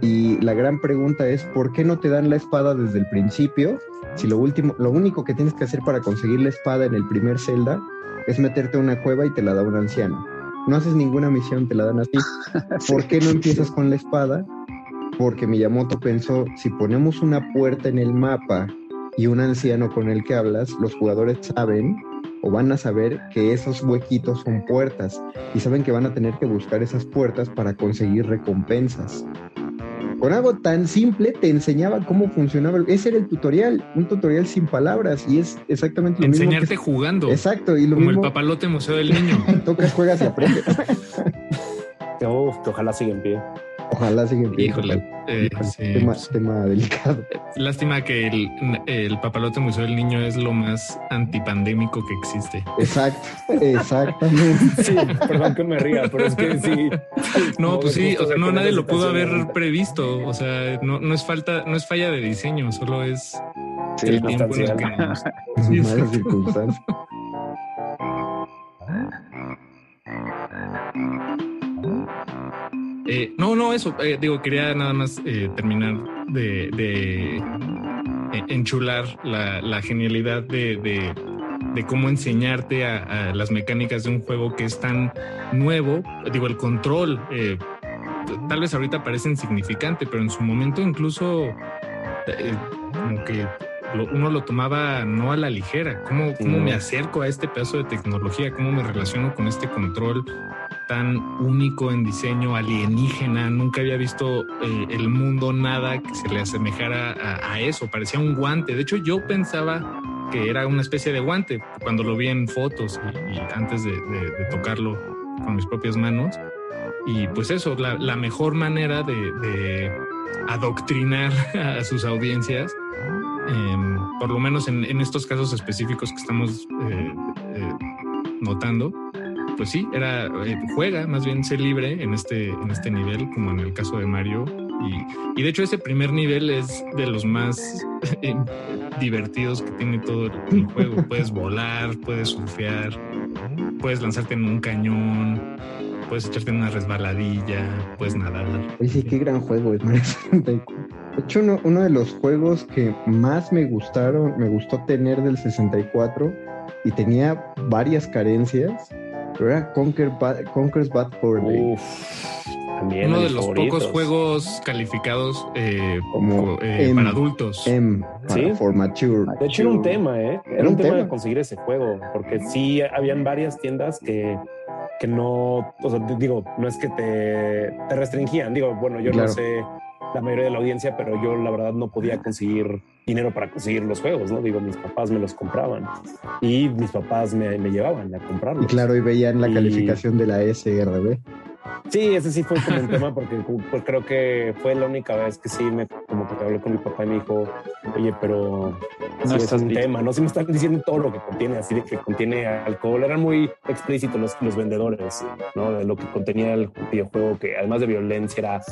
y la gran pregunta es, ¿por qué no te dan la espada desde el principio? Si lo último, lo único que tienes que hacer para conseguir la espada en el primer Zelda es meterte a una cueva y te la da un anciano. No haces ninguna misión, te la dan así. ¿Por qué no empiezas con la espada? Porque Miyamoto pensó, si ponemos una puerta en el mapa y un anciano con el que hablas, los jugadores saben o van a saber que esos huequitos son puertas y saben que van a tener que buscar esas puertas para conseguir recompensas. Con algo tan simple te enseñaba cómo funcionaba. Ese era el tutorial, un tutorial sin palabras y es exactamente lo mismo. Enseñarte jugando. Exacto. Y lo como el papalote museo del niño. Tocas, juegas y aprendes. ojalá siga en pie. Ojalá siga Híjole, eh, tema, delicado. Lástima que el, el papalote museo del niño es lo más antipandémico que existe. Exacto, exactamente. sí, perdón que me ría, pero es que sí. No, pues sí, o sea, no nadie lo pudo haber previsto. O sea, no, no es falta, no es falla de diseño, solo es el tiempo en el que nos... malas circunstancias. Eh, no, no, eso, eh, digo, quería nada más eh, terminar de, enchular la, genialidad de, cómo enseñarte a, las mecánicas de un juego que es tan nuevo. Digo, el control, tal vez ahorita parece insignificante, pero en su momento incluso como que uno lo tomaba no a la ligera. ¿Cómo, ¿Cómo me acerco a este pedazo de tecnología? ¿Cómo me relaciono con este control? Tan único en diseño, alienígena. Nunca había visto eh, el mundo nada que se le asemejara a, eso. Parecía un guante. De hecho, yo pensaba que era una especie de guante cuando lo vi en fotos y, antes de, tocarlo con mis propias manos. Y pues eso, la, mejor manera de, adoctrinar a sus audiencias, em, por lo menos en, estos casos específicos que estamos eh, eh, notando, pues sí, era eh, juega, más bien ser libre en este, en este nivel, como en el caso de Mario. Y, de hecho ese primer nivel es de los más eh, divertidos que tiene todo el juego. Puedes volar, puedes surfear, puedes lanzarte en un cañón, puedes echarte en una resbaladilla, puedes nadar. Oye, sí, qué gran juego es De hecho, uno, uno de los juegos que más me gustaron, me gustó tener del 64 y tenía varias carencias, pero era Conquer Conquer's Bad for Day. Uno de los pocos juegos calificados eh, como eh, para adultos. M, ¿Sí? for mature. De hecho, era un tema, ¿eh? Era, un, tema, de conseguir ese juego, porque sí habían varias tiendas que, que no, o sea, digo, no es que te, te restringían, digo, bueno, yo no sé la mayoría de la audiencia, pero yo la verdad no podía conseguir dinero para conseguir los juegos, ¿no? Digo, mis papás me los compraban y mis papás me, me llevaban a comprarlos. Y claro, y veían la calificación de la SRB. Sí, ese sí fue como un tema porque pues, creo que fue la única vez que sí me como que hablé con mi papá y me dijo, oye, pero no es un tema, no si me están diciendo todo lo que contiene, así de que contiene alcohol, eran muy explícitos los, los vendedores, ¿no? De lo que contenía el videojuego, que además de violencia era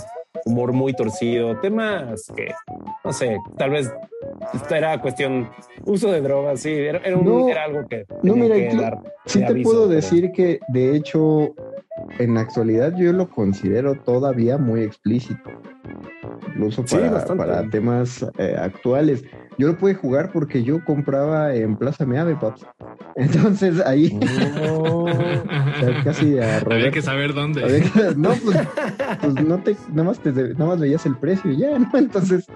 humor muy torcido, temas que, no sé, tal vez era cuestión uso de drogas, sí, era, algo que... No, mira, sí te puedo decir que de hecho en la actualidad yo lo considero todavía muy explícito, incluso para, para temas eh, actuales. Yo lo pude jugar porque yo compraba en Plaza Meave, paps. Entonces ahí casi Había que saber dónde. no, pues, pues, no te, nada más te, nada más veías el precio y ya, ¿no? Entonces,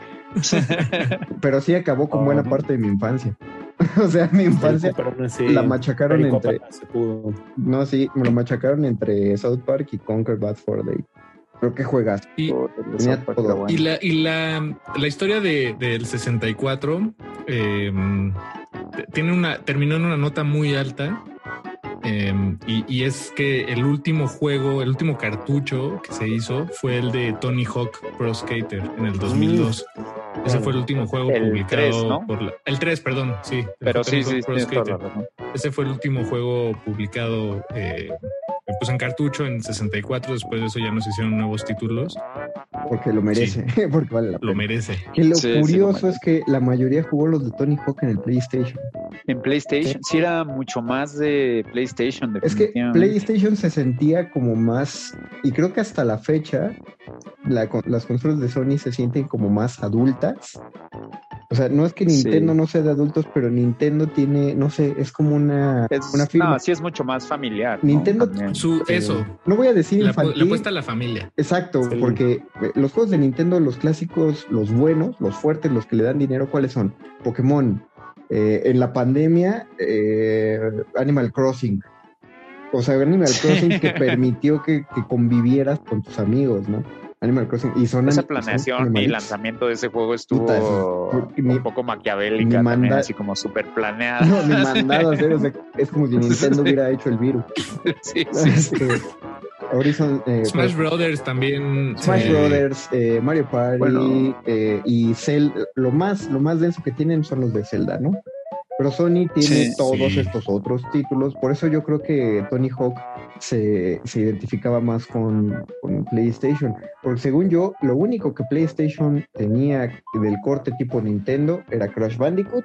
pero sí acabó con buena oh. parte de mi infancia. o sea, mi infancia la machacaron entre. No, sí, me lo machacaron entre South Park y Conquer Bad for Day. Creo que juegas. Y, y, la, y la, la historia de, del 64 eh, tiene una, terminó en una nota muy alta. Eh, y, es que el último juego, el último cartucho que se hizo fue el de Tony Hawk Pro Skater en el 2002. Ese fue el último juego publicado por la, el 3, perdón, sí. Pero sí, sí, Ese fue el último juego publicado eh, pues en cartucho en 64, después de eso ya nos hicieron nuevos títulos. Porque lo merece, porque vale la pena. Lo merece. Y lo curioso es que la mayoría jugó los de Tony Hawk en el PlayStation. En PlayStation, sí, era mucho más de PlayStation. Es que PlayStation se sentía como más, y creo que hasta la fecha, las consolas de Sony se sienten como más adultas o sea, no es que Nintendo no sea de adultos, pero Nintendo tiene, no sé, es como una, una firma. No, sí es mucho más familiar. Nintendo, su, eso. No voy a decir la, infantil. Le apuesta a la familia. Exacto, porque eh, los juegos de Nintendo, los clásicos, los buenos, los fuertes, los que le dan dinero, ¿cuáles son? Pokémon. Eh, en la pandemia, eh, Animal Crossing. O sea, Animal Crossing que permitió que, que convivieras con tus amigos, ¿no? Animal Crossing. Y son Esa planeación y lanzamiento de ese juego estuvo un poco maquiavélica, también, así como súper planeada. No, ni mandado a hacer, es como si Nintendo hubiera hecho el virus. sí, sí, este, Horizon. Eh, Smash pues, Brothers también. Smash eh, Brothers, eh, Mario Party y Zelda. Lo más, lo más denso que tienen son los de Zelda, ¿no? Pero Sony tiene todos estos otros títulos, por eso yo creo que Tony Hawk se, identificaba más con, PlayStation. Porque según yo, lo único que PlayStation tenía del corte tipo Nintendo era Crash Bandicoot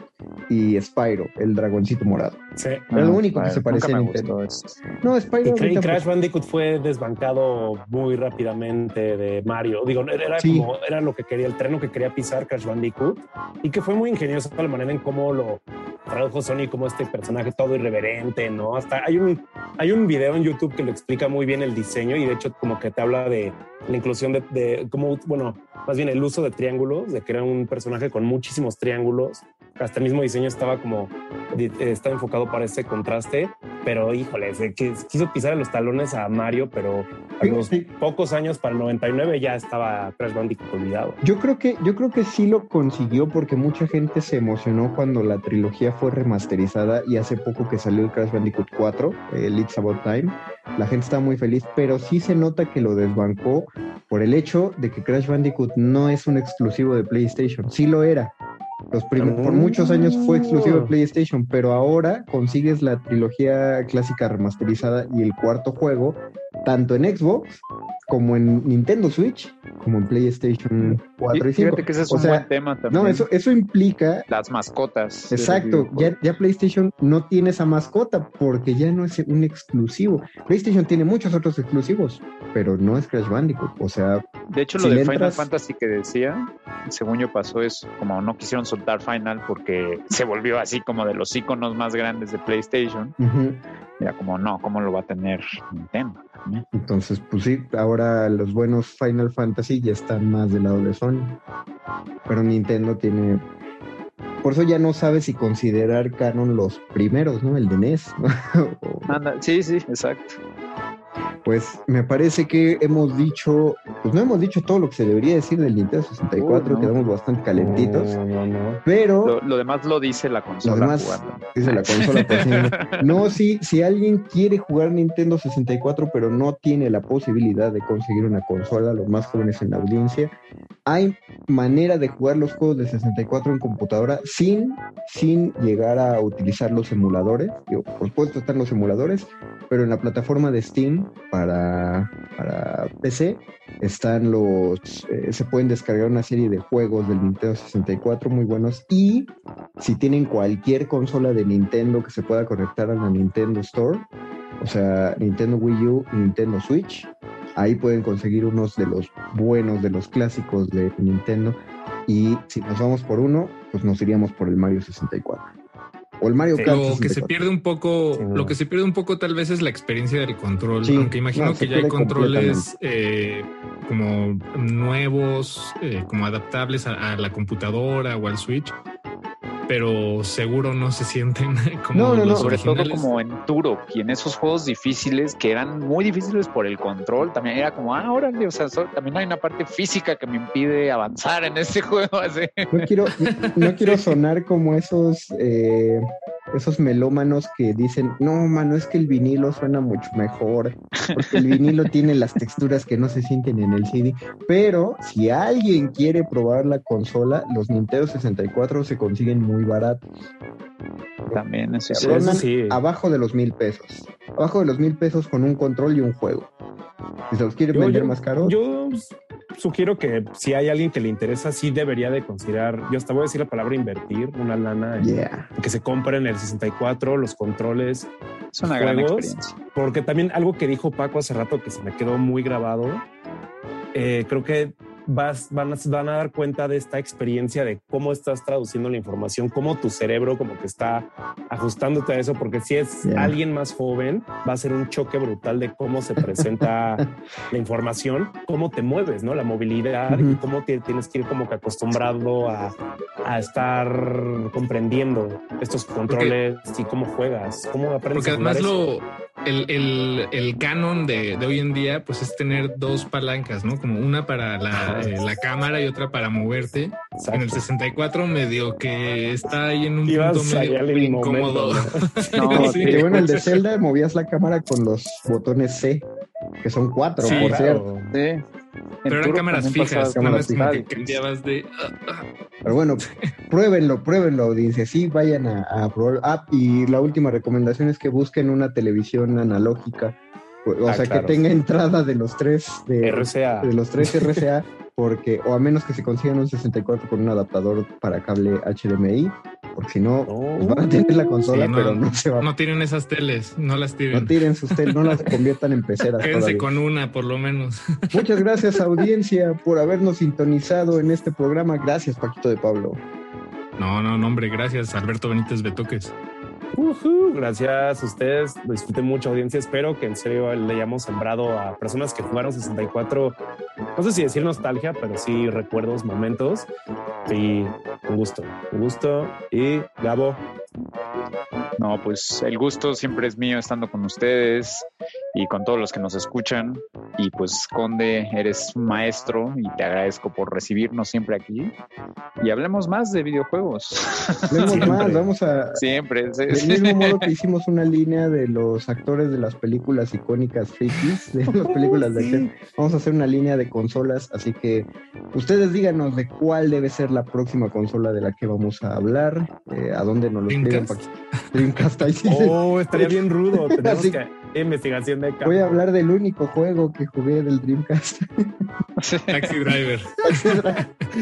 y Spyro, el dragoncito morado. Sí. Era lo ah, único que se parecía a Nintendo. No, Spyro. Y, Crash Bandicoot fue desbancado muy rápidamente de Mario. Digo, era como, era lo que quería, el treno que quería pisar Crash Bandicoot y que fue muy ingenioso la manera en cómo lo tradujo Sony como este personaje todo irreverente, ¿no? Hasta hay un, hay un video en YouTube que lo explica muy bien el diseño y de hecho como que te habla de la inclusión de, de como, bueno, más bien el uso de triángulos, de que era un personaje con muchísimos triángulos. Hasta el mismo diseño estaba como, estaba enfocado para ese contraste, pero híjole, quiso pisar los talones a Mario, pero a los pocos años, para el 99, ya estaba Crash Bandicoot olvidado. Yo creo que, yo creo que sí lo consiguió porque mucha gente se emocionó cuando la trilogía fue remasterizada y hace poco que salió el Crash Bandicoot 4, el It's About Time. La gente está muy feliz, pero sí se nota que lo desbancó por el hecho de que Crash Bandicoot no es un exclusivo de PlayStation. Sí lo era. Los por muchos años fue exclusivo de PlayStation, pero ahora consigues la trilogía clásica remasterizada y el cuarto juego, tanto en Xbox como en Nintendo Switch, como en PlayStation 4 y 5. Fíjate que ese es un buen tema también. No, eso, eso implica... Las mascotas. Exacto, ya, ya PlayStation no tiene esa mascota porque ya no es un exclusivo. PlayStation tiene muchos otros exclusivos, pero no es Crash Bandicoot, o sea... De hecho, lo de Final Fantasy que decía, según yo pasó es como no quisieron soltar Final porque se volvió así como de los iconos más grandes de PlayStation. Era como, no, ¿cómo lo va a tener Nintendo? Entonces, pues sí, ahora los buenos Final Fantasy ya están más del lado de Sony. Pero Nintendo tiene. Por eso ya no sabe si considerar canon los primeros, ¿no? El de NES. sí, sí, exacto pues me parece que hemos dicho, pues no hemos dicho todo lo que se debería decir del Nintendo 64, quedamos bastante calentitos, pero... Lo, demás lo dice la consola. Lo demás dice la consola. no, si, si alguien quiere jugar Nintendo 64 pero no tiene la posibilidad de conseguir una consola, los más jóvenes en la audiencia, hay manera de jugar los juegos de 64 en computadora sin, sin llegar a utilizar los emuladores. por supuesto están los emuladores, pero en la plataforma de Steam para, PC están los, eh, se pueden descargar una serie de juegos del Nintendo 64 muy buenos y si tienen cualquier consola de Nintendo que se pueda conectar a la Nintendo Store, o sea, Nintendo Wii U Nintendo Switch, ahí pueden conseguir unos de los buenos, de los clásicos de Nintendo y si nos vamos por uno, pues nos iríamos por el Mario 64. O el Mario Kart. Lo que se pierde un poco, lo que se pierde un poco tal vez es la experiencia del control. aunque imagino que ya hay controles eh, como nuevos, eh, como adaptables a, la computadora o al Switch pero seguro no se sienten como no, no, sobre todo como en Turok y en esos juegos difíciles que eran muy difíciles por el control también era como ah órale o sea también hay una parte física que me impide avanzar en ese juego así. no quiero no quiero sonar como esos eh, esos melómanos que dicen, no, mano, es que el vinilo suena mucho mejor, porque el vinilo tiene las texturas que no se sienten en el CD. Pero si alguien quiere probar la consola, los Nintendo 64 se consiguen muy baratos. También es sí. abajo de los mil pesos. Abajo de los mil pesos con un control y un juego. Si se los quiere vender más caros. Yo sugiero que si hay alguien que le interesa, sí debería de considerar, yo hasta voy a decir la palabra invertir, una lana que se compre en el 64, los controles. Es una gran experiencia. Porque también algo que dijo Paco hace rato que se me quedó muy grabado, eh, creo que vas, van, a, van a dar cuenta de esta experiencia de cómo estás traduciendo la información, cómo tu cerebro como que está ajustándote a eso, porque si es alguien más joven, va a ser un choque brutal de cómo se presenta la información, cómo te mueves, ¿no? La movilidad y cómo tienes que ir como que acostumbrado a, a estar comprendiendo estos controles y cómo juegas, cómo aprendes. Porque además lo, el, el, el, canon de, de hoy en día, pues es tener dos palancas, ¿no? Como una para la eh, la cámara y otra para moverte. En el 64 medio que está ahí en un punto medio incómodo. No, bueno, el de Zelda movías la cámara con los botones C. que son cuatro, por cierto. Sí. Pero eran cámaras fijas, cámaras fijas. de... Ah, ah. Pero bueno, pruébenlo, pruébenlo, audiencia. Sí, vayan a, a probar. Ah, y la última recomendación es que busquen una televisión analógica. O ah, sea, que tenga entrada de los tres de RCA. De los tres RCA, porque, o a menos que se consigan un 64 con un adaptador para cable HDMI, porque si no, pues van a tener la consola, pero no se va. No tiren esas teles, no las tiren. No tiren sus teles, no las conviertan en peceras. Quédense con una, por lo menos. Muchas gracias, audiencia, por habernos sintonizado en este programa. Gracias, Paquito de Pablo. No, no, no, hombre, gracias, Alberto Benítez Betoques gracias a ustedes, disfruten mucho audiencia. Espero que en serio le hayamos sembrado a personas que jugaron 64, no sé si decir nostalgia, pero sí recuerdos, momentos. Y un gusto, un gusto. Y Gabo. No, pues el gusto siempre es mío estando con ustedes y con todos los que nos escuchan. Y pues, Conde, eres maestro y te agradezco por recibirnos siempre aquí. Y hablemos más de videojuegos. Hablemos más, vamos a. Siempre. Del mismo modo que hicimos una línea de los actores de las películas icónicas frikis, de las películas de acción, vamos a hacer una línea de consolas. Así que ustedes díganos de cuál debe ser la próxima consola de la que vamos a hablar, eh, a dónde nos lo escriben. Dreamcast, ahí sí. Oh, estaría bien rudo. Tenemos que investigación de Voy a hablar del único juego que jugué del Dreamcast. Taxi Driver.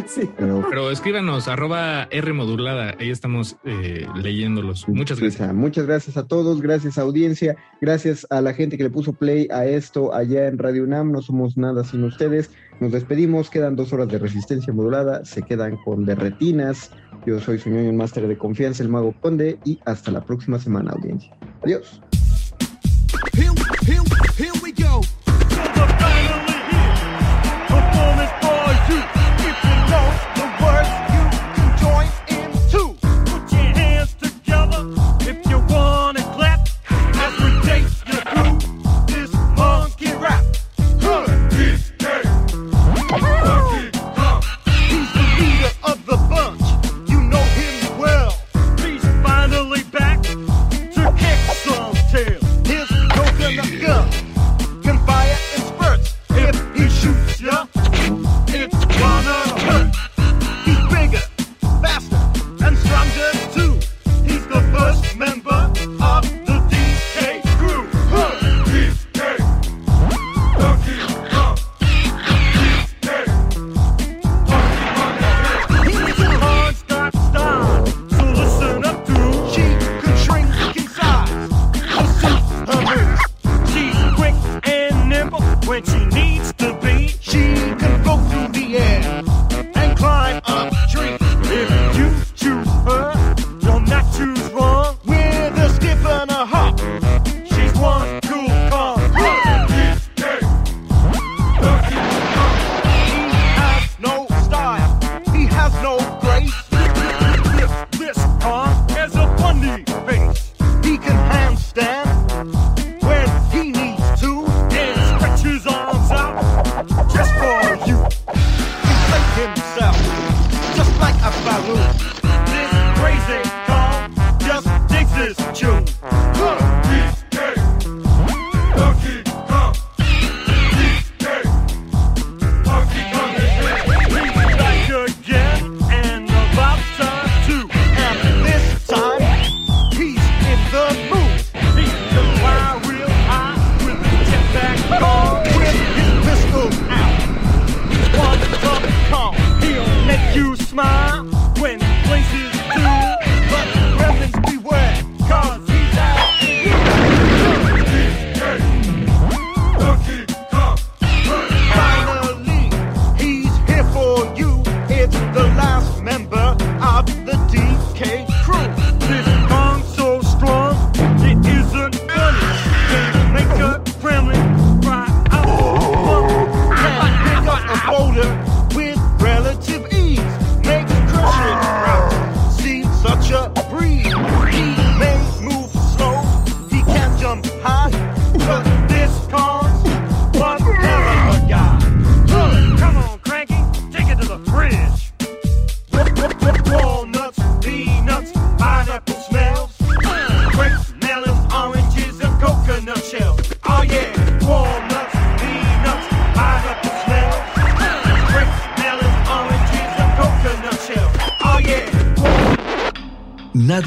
sí. Pero, escríbanos, arroba R modulada. Ahí estamos eh, leyéndolos. Muchas gracias. Muchas gracias a todos, gracias audiencia, gracias a la gente que le puso play a esto allá en Radio UNAM. No somos nada sin ustedes. Nos despedimos, quedan dos horas de resistencia modulada, se quedan con derretinas. Yo soy su ñoño máster de confianza, el Mago Conde, y hasta la próxima semana, audiencia. Adiós.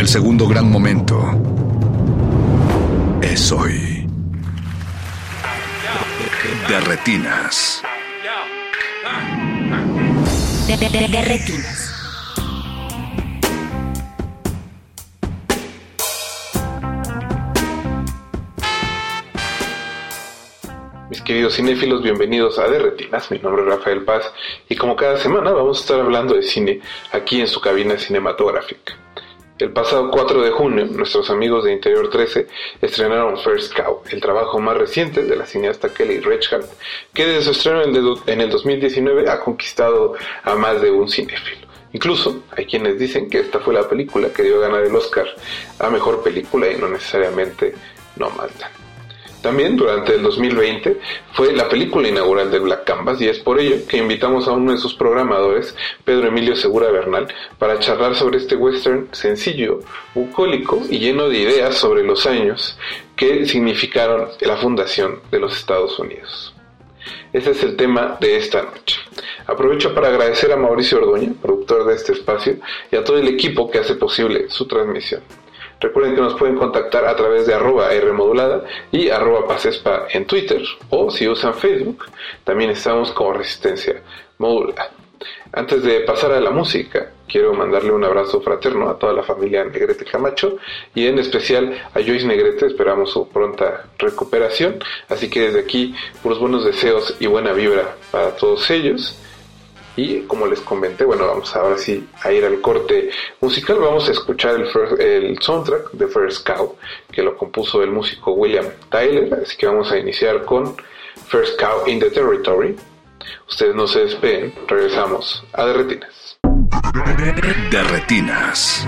El segundo gran momento es hoy. De retinas. De, retinas. Mis queridos cinéfilos, bienvenidos a De Retinas. Mi nombre es Rafael Paz y como cada semana vamos a estar hablando de cine aquí en su cabina cinematográfica. El pasado 4 de junio, nuestros amigos de Interior 13 estrenaron First Cow, el trabajo más reciente de la cineasta Kelly Reichardt, que desde su estreno en el 2019 ha conquistado a más de un cinéfilo. Incluso hay quienes dicen que esta fue la película que dio a ganar el Oscar a mejor película y no necesariamente no Malta. También durante el 2020 fue la película inaugural de Black Canvas y es por ello que invitamos a uno de sus programadores, Pedro Emilio Segura Bernal, para charlar sobre este western sencillo, bucólico y lleno de ideas sobre los años que significaron la fundación de los Estados Unidos. Ese es el tema de esta noche. Aprovecho para agradecer a Mauricio Ordoña, productor de este espacio, y a todo el equipo que hace posible su transmisión. Recuerden que nos pueden contactar a través de arroba Rmodulada y arroba Pasespa en Twitter o si usan Facebook, también estamos como Resistencia Modulada. Antes de pasar a la música, quiero mandarle un abrazo fraterno a toda la familia Negrete Camacho y en especial a Joyce Negrete, esperamos su pronta recuperación, así que desde aquí puros buenos deseos y buena vibra para todos ellos. Y como les comenté, bueno, vamos ahora sí a ir al corte musical. Vamos a escuchar el, el soundtrack de First Cow, que lo compuso el músico William Tyler. Así que vamos a iniciar con First Cow in the Territory. Ustedes no se despeguen, regresamos a Derretinas. Derretinas.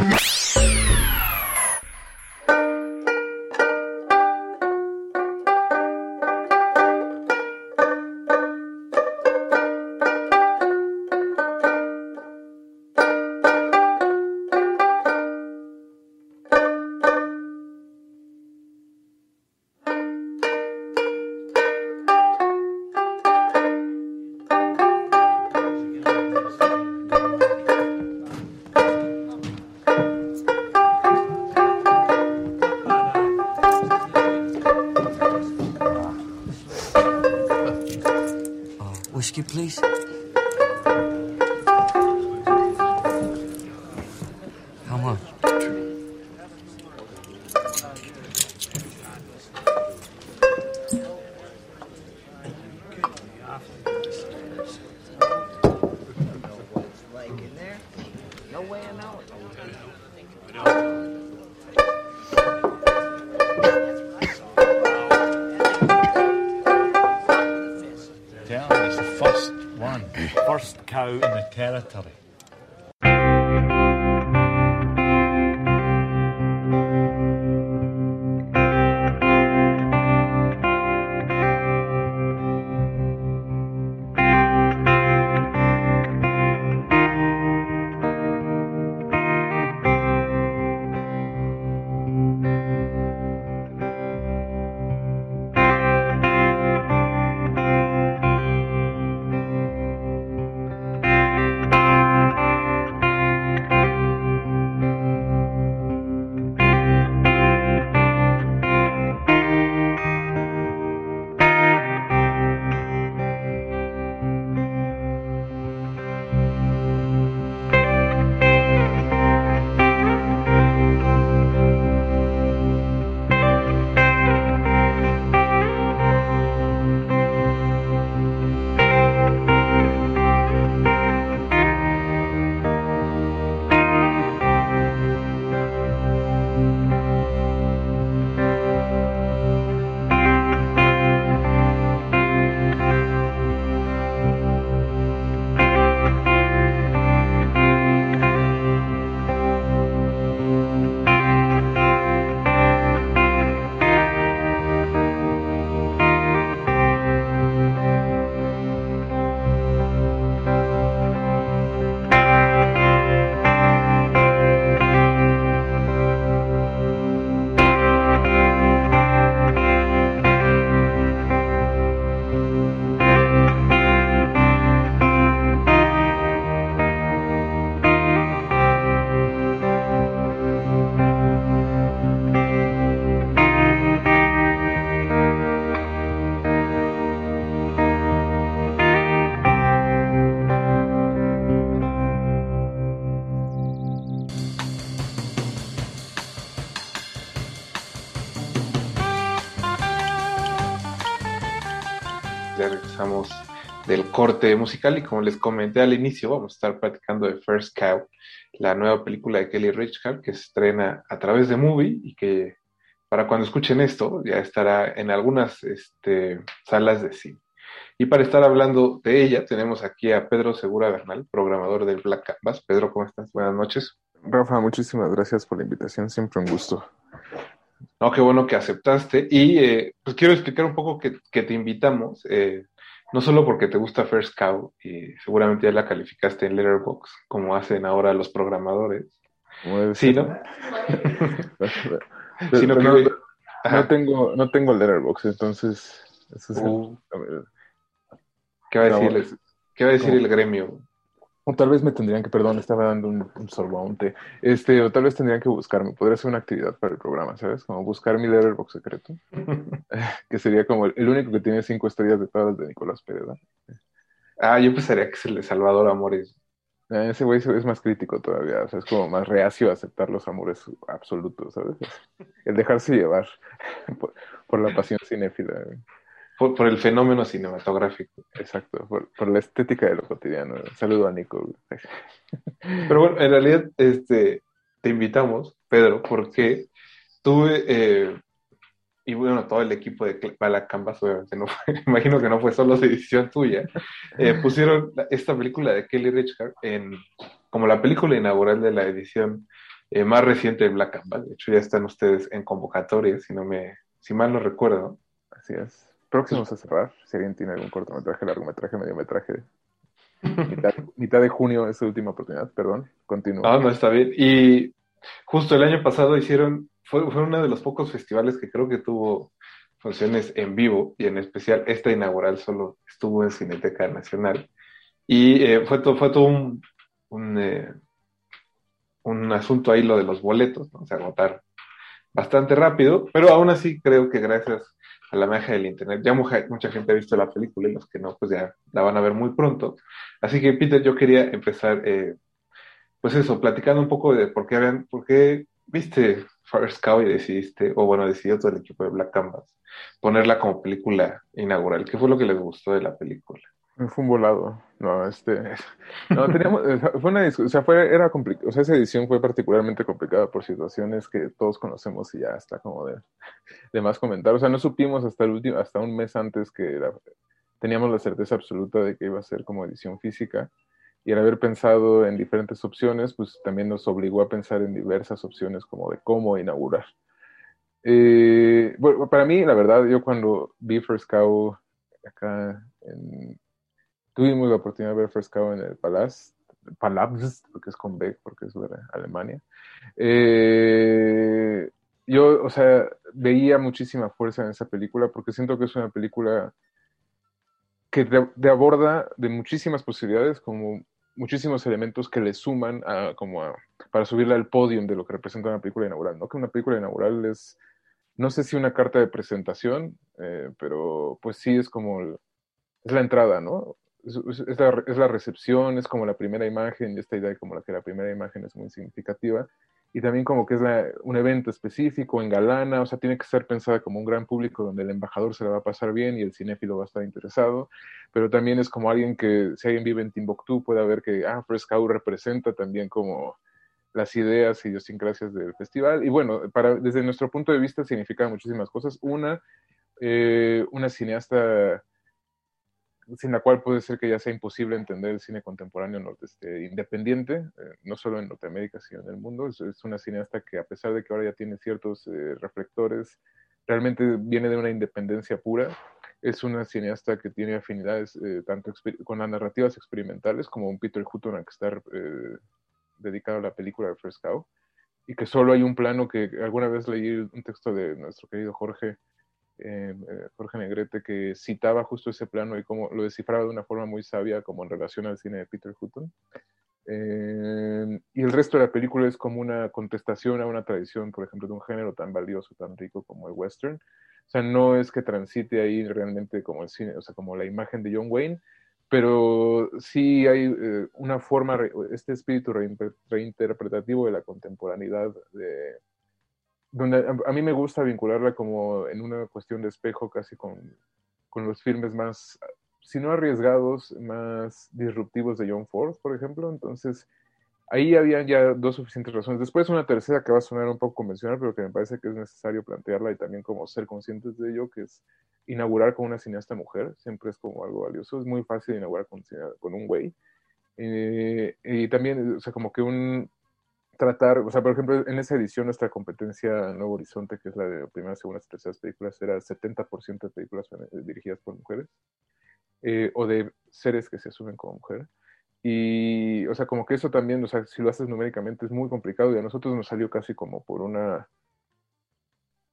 Corte musical y como les comenté al inicio, vamos a estar platicando de First Cow, la nueva película de Kelly Reichardt que se estrena a través de Movie y que para cuando escuchen esto ya estará en algunas este, salas de cine. Y para estar hablando de ella, tenemos aquí a Pedro Segura Bernal, programador del Black Canvas. Pedro, ¿cómo estás? Buenas noches. Rafa, muchísimas gracias por la invitación, siempre un gusto. No, qué bueno que aceptaste. Y eh, pues quiero explicar un poco que, te invitamos, eh, no solo porque te gusta First Cow y seguramente ya la calificaste en Letterboxd, como hacen ahora los programadores. Sí, ¿no? Sino que... no, tengo, no tengo Letterboxd, entonces... Eso uh. ¿Qué va a decir, ¿qué va a decir el gremio? O tal vez me tendrían que, perdón, estaba dando un, un sorbo a un té. Este, o tal vez tendrían que buscarme. Podría ser una actividad para el programa, ¿sabes? Como buscar mi letterbox secreto. que sería como el, único que tiene cinco estrellas de todas las de Nicolás Pérez. Ah, yo pensaría que es el de Salvador Amores. Ah, ese güey es más crítico todavía, o sea, es como más reacio a aceptar los amores absolutos, ¿sabes? El dejarse llevar por, por la pasión cinéfila. Por, el fenómeno cinematográfico. Exacto, por, la estética de lo cotidiano. Saludo a Nico. Pero bueno, en realidad este, te invitamos, Pedro, porque tuve, eh, y bueno, todo el equipo de Bala Canvas, obviamente, no imagino que no fue solo decisión tuya, eh, pusieron esta película de Kelly Richard en, como la película inaugural de la edición eh, más reciente de Black Canvas. De hecho, ya están ustedes en convocatoria, si, no me, si mal no recuerdo. Así es próximos a cerrar. Si alguien tiene algún cortometraje, largometraje, mediometraje. mitad, mitad de junio es su última oportunidad, perdón. Continúa. Ah, no, está bien. Y justo el año pasado hicieron, fue, fue uno de los pocos festivales que creo que tuvo funciones en vivo y en especial esta inaugural solo estuvo en Cineteca Nacional. Y eh, fue, todo, fue todo un, un, eh, un, asunto ahí lo de los boletos, ¿no? se agotaron bastante rápido, pero aún así creo que gracias a la magia del Internet. Ya mucha, mucha, gente ha visto la película y los que no, pues ya la van a ver muy pronto. Así que, Peter, yo quería empezar, eh, pues eso, platicando un poco de por qué, por qué viste First Cow y decidiste, o bueno, decidió todo el equipo de Black Canvas, ponerla como película inaugural. ¿Qué fue lo que les gustó de la película? Fue un volado. No, este. No, teníamos. Fue una discusión. O sea, fue, era complicado. O sea, esa edición fue particularmente complicada por situaciones que todos conocemos y ya está como de, de más comentar. O sea, no supimos hasta el último, hasta un mes antes que teníamos la certeza absoluta de que iba a ser como edición física. Y al haber pensado en diferentes opciones, pues también nos obligó a pensar en diversas opciones como de cómo inaugurar. Eh, bueno, para mí, la verdad, yo cuando vi First Cow acá en, tuvimos la oportunidad de ver First Cow en el Palace, Palabs, porque es con B, porque es de Alemania. Eh, yo, o sea, veía muchísima fuerza en esa película porque siento que es una película que te, aborda de muchísimas posibilidades, como muchísimos elementos que le suman a, como para subirla al podio de lo que representa una película inaugural, ¿no? Que una película inaugural es, no sé si una carta de presentación, eh, pero pues sí es como, es la entrada, ¿no? Es, la, recepción, es como la primera imagen, y esta idea de como la que la primera imagen es muy significativa, y también como que es un evento específico, en galana, o sea, tiene que ser pensada como un gran público donde el embajador se la va a pasar bien y el cinéfilo va a estar interesado, pero también es como alguien que, si alguien vive en Timbuktu, puede ver que, ah, Frescau representa también como las ideas y idiosincrasias del festival. Y bueno, para, desde nuestro punto de vista significa muchísimas cosas. Una, eh, una cineasta sin la cual puede ser que ya sea imposible entender el cine contemporáneo este, independiente, eh, no solo en Norteamérica, sino en el mundo. Es, una cineasta que a pesar de que ahora ya tiene ciertos eh, reflectores, realmente viene de una independencia pura. Es una cineasta que tiene afinidades eh, tanto con las narrativas experimentales como un Peter Hutton que está dedicado a la película de First y que solo hay un plano que alguna vez leí un texto de nuestro querido Jorge, eh, Jorge Negrete, que citaba justo ese plano y como lo descifraba de una forma muy sabia como en relación al cine de Peter Hutton. Eh, y el resto de la película es como una contestación a una tradición, por ejemplo, de un género tan valioso, tan rico como el western. O sea, no es que transite ahí realmente como el cine, o sea, como la imagen de John Wayne, pero sí hay eh, una forma, este espíritu reinterpretativo de la contemporaneidad de, donde a, mí me gusta vincularla como en una cuestión de espejo casi con, con los filmes más, si no arriesgados, más disruptivos de John Ford, por ejemplo. Entonces, ahí había ya dos suficientes razones. Después una tercera que va a sonar un poco convencional, pero que me parece que es necesario plantearla y también como ser conscientes de ello, que es inaugurar con una cineasta mujer. Siempre es como algo valioso. Es muy fácil inaugurar con, con un güey. Eh, y también, o sea, como que un tratar, o sea, por ejemplo, en esa edición nuestra competencia Nuevo Horizonte, que es la de primeras, segundas, terceras películas, era 70% de películas dirigidas por mujeres, eh, o de seres que se asumen como mujeres. Y, o sea, como que eso también, o sea, si lo haces numéricamente es muy complicado y a nosotros nos salió casi como por una,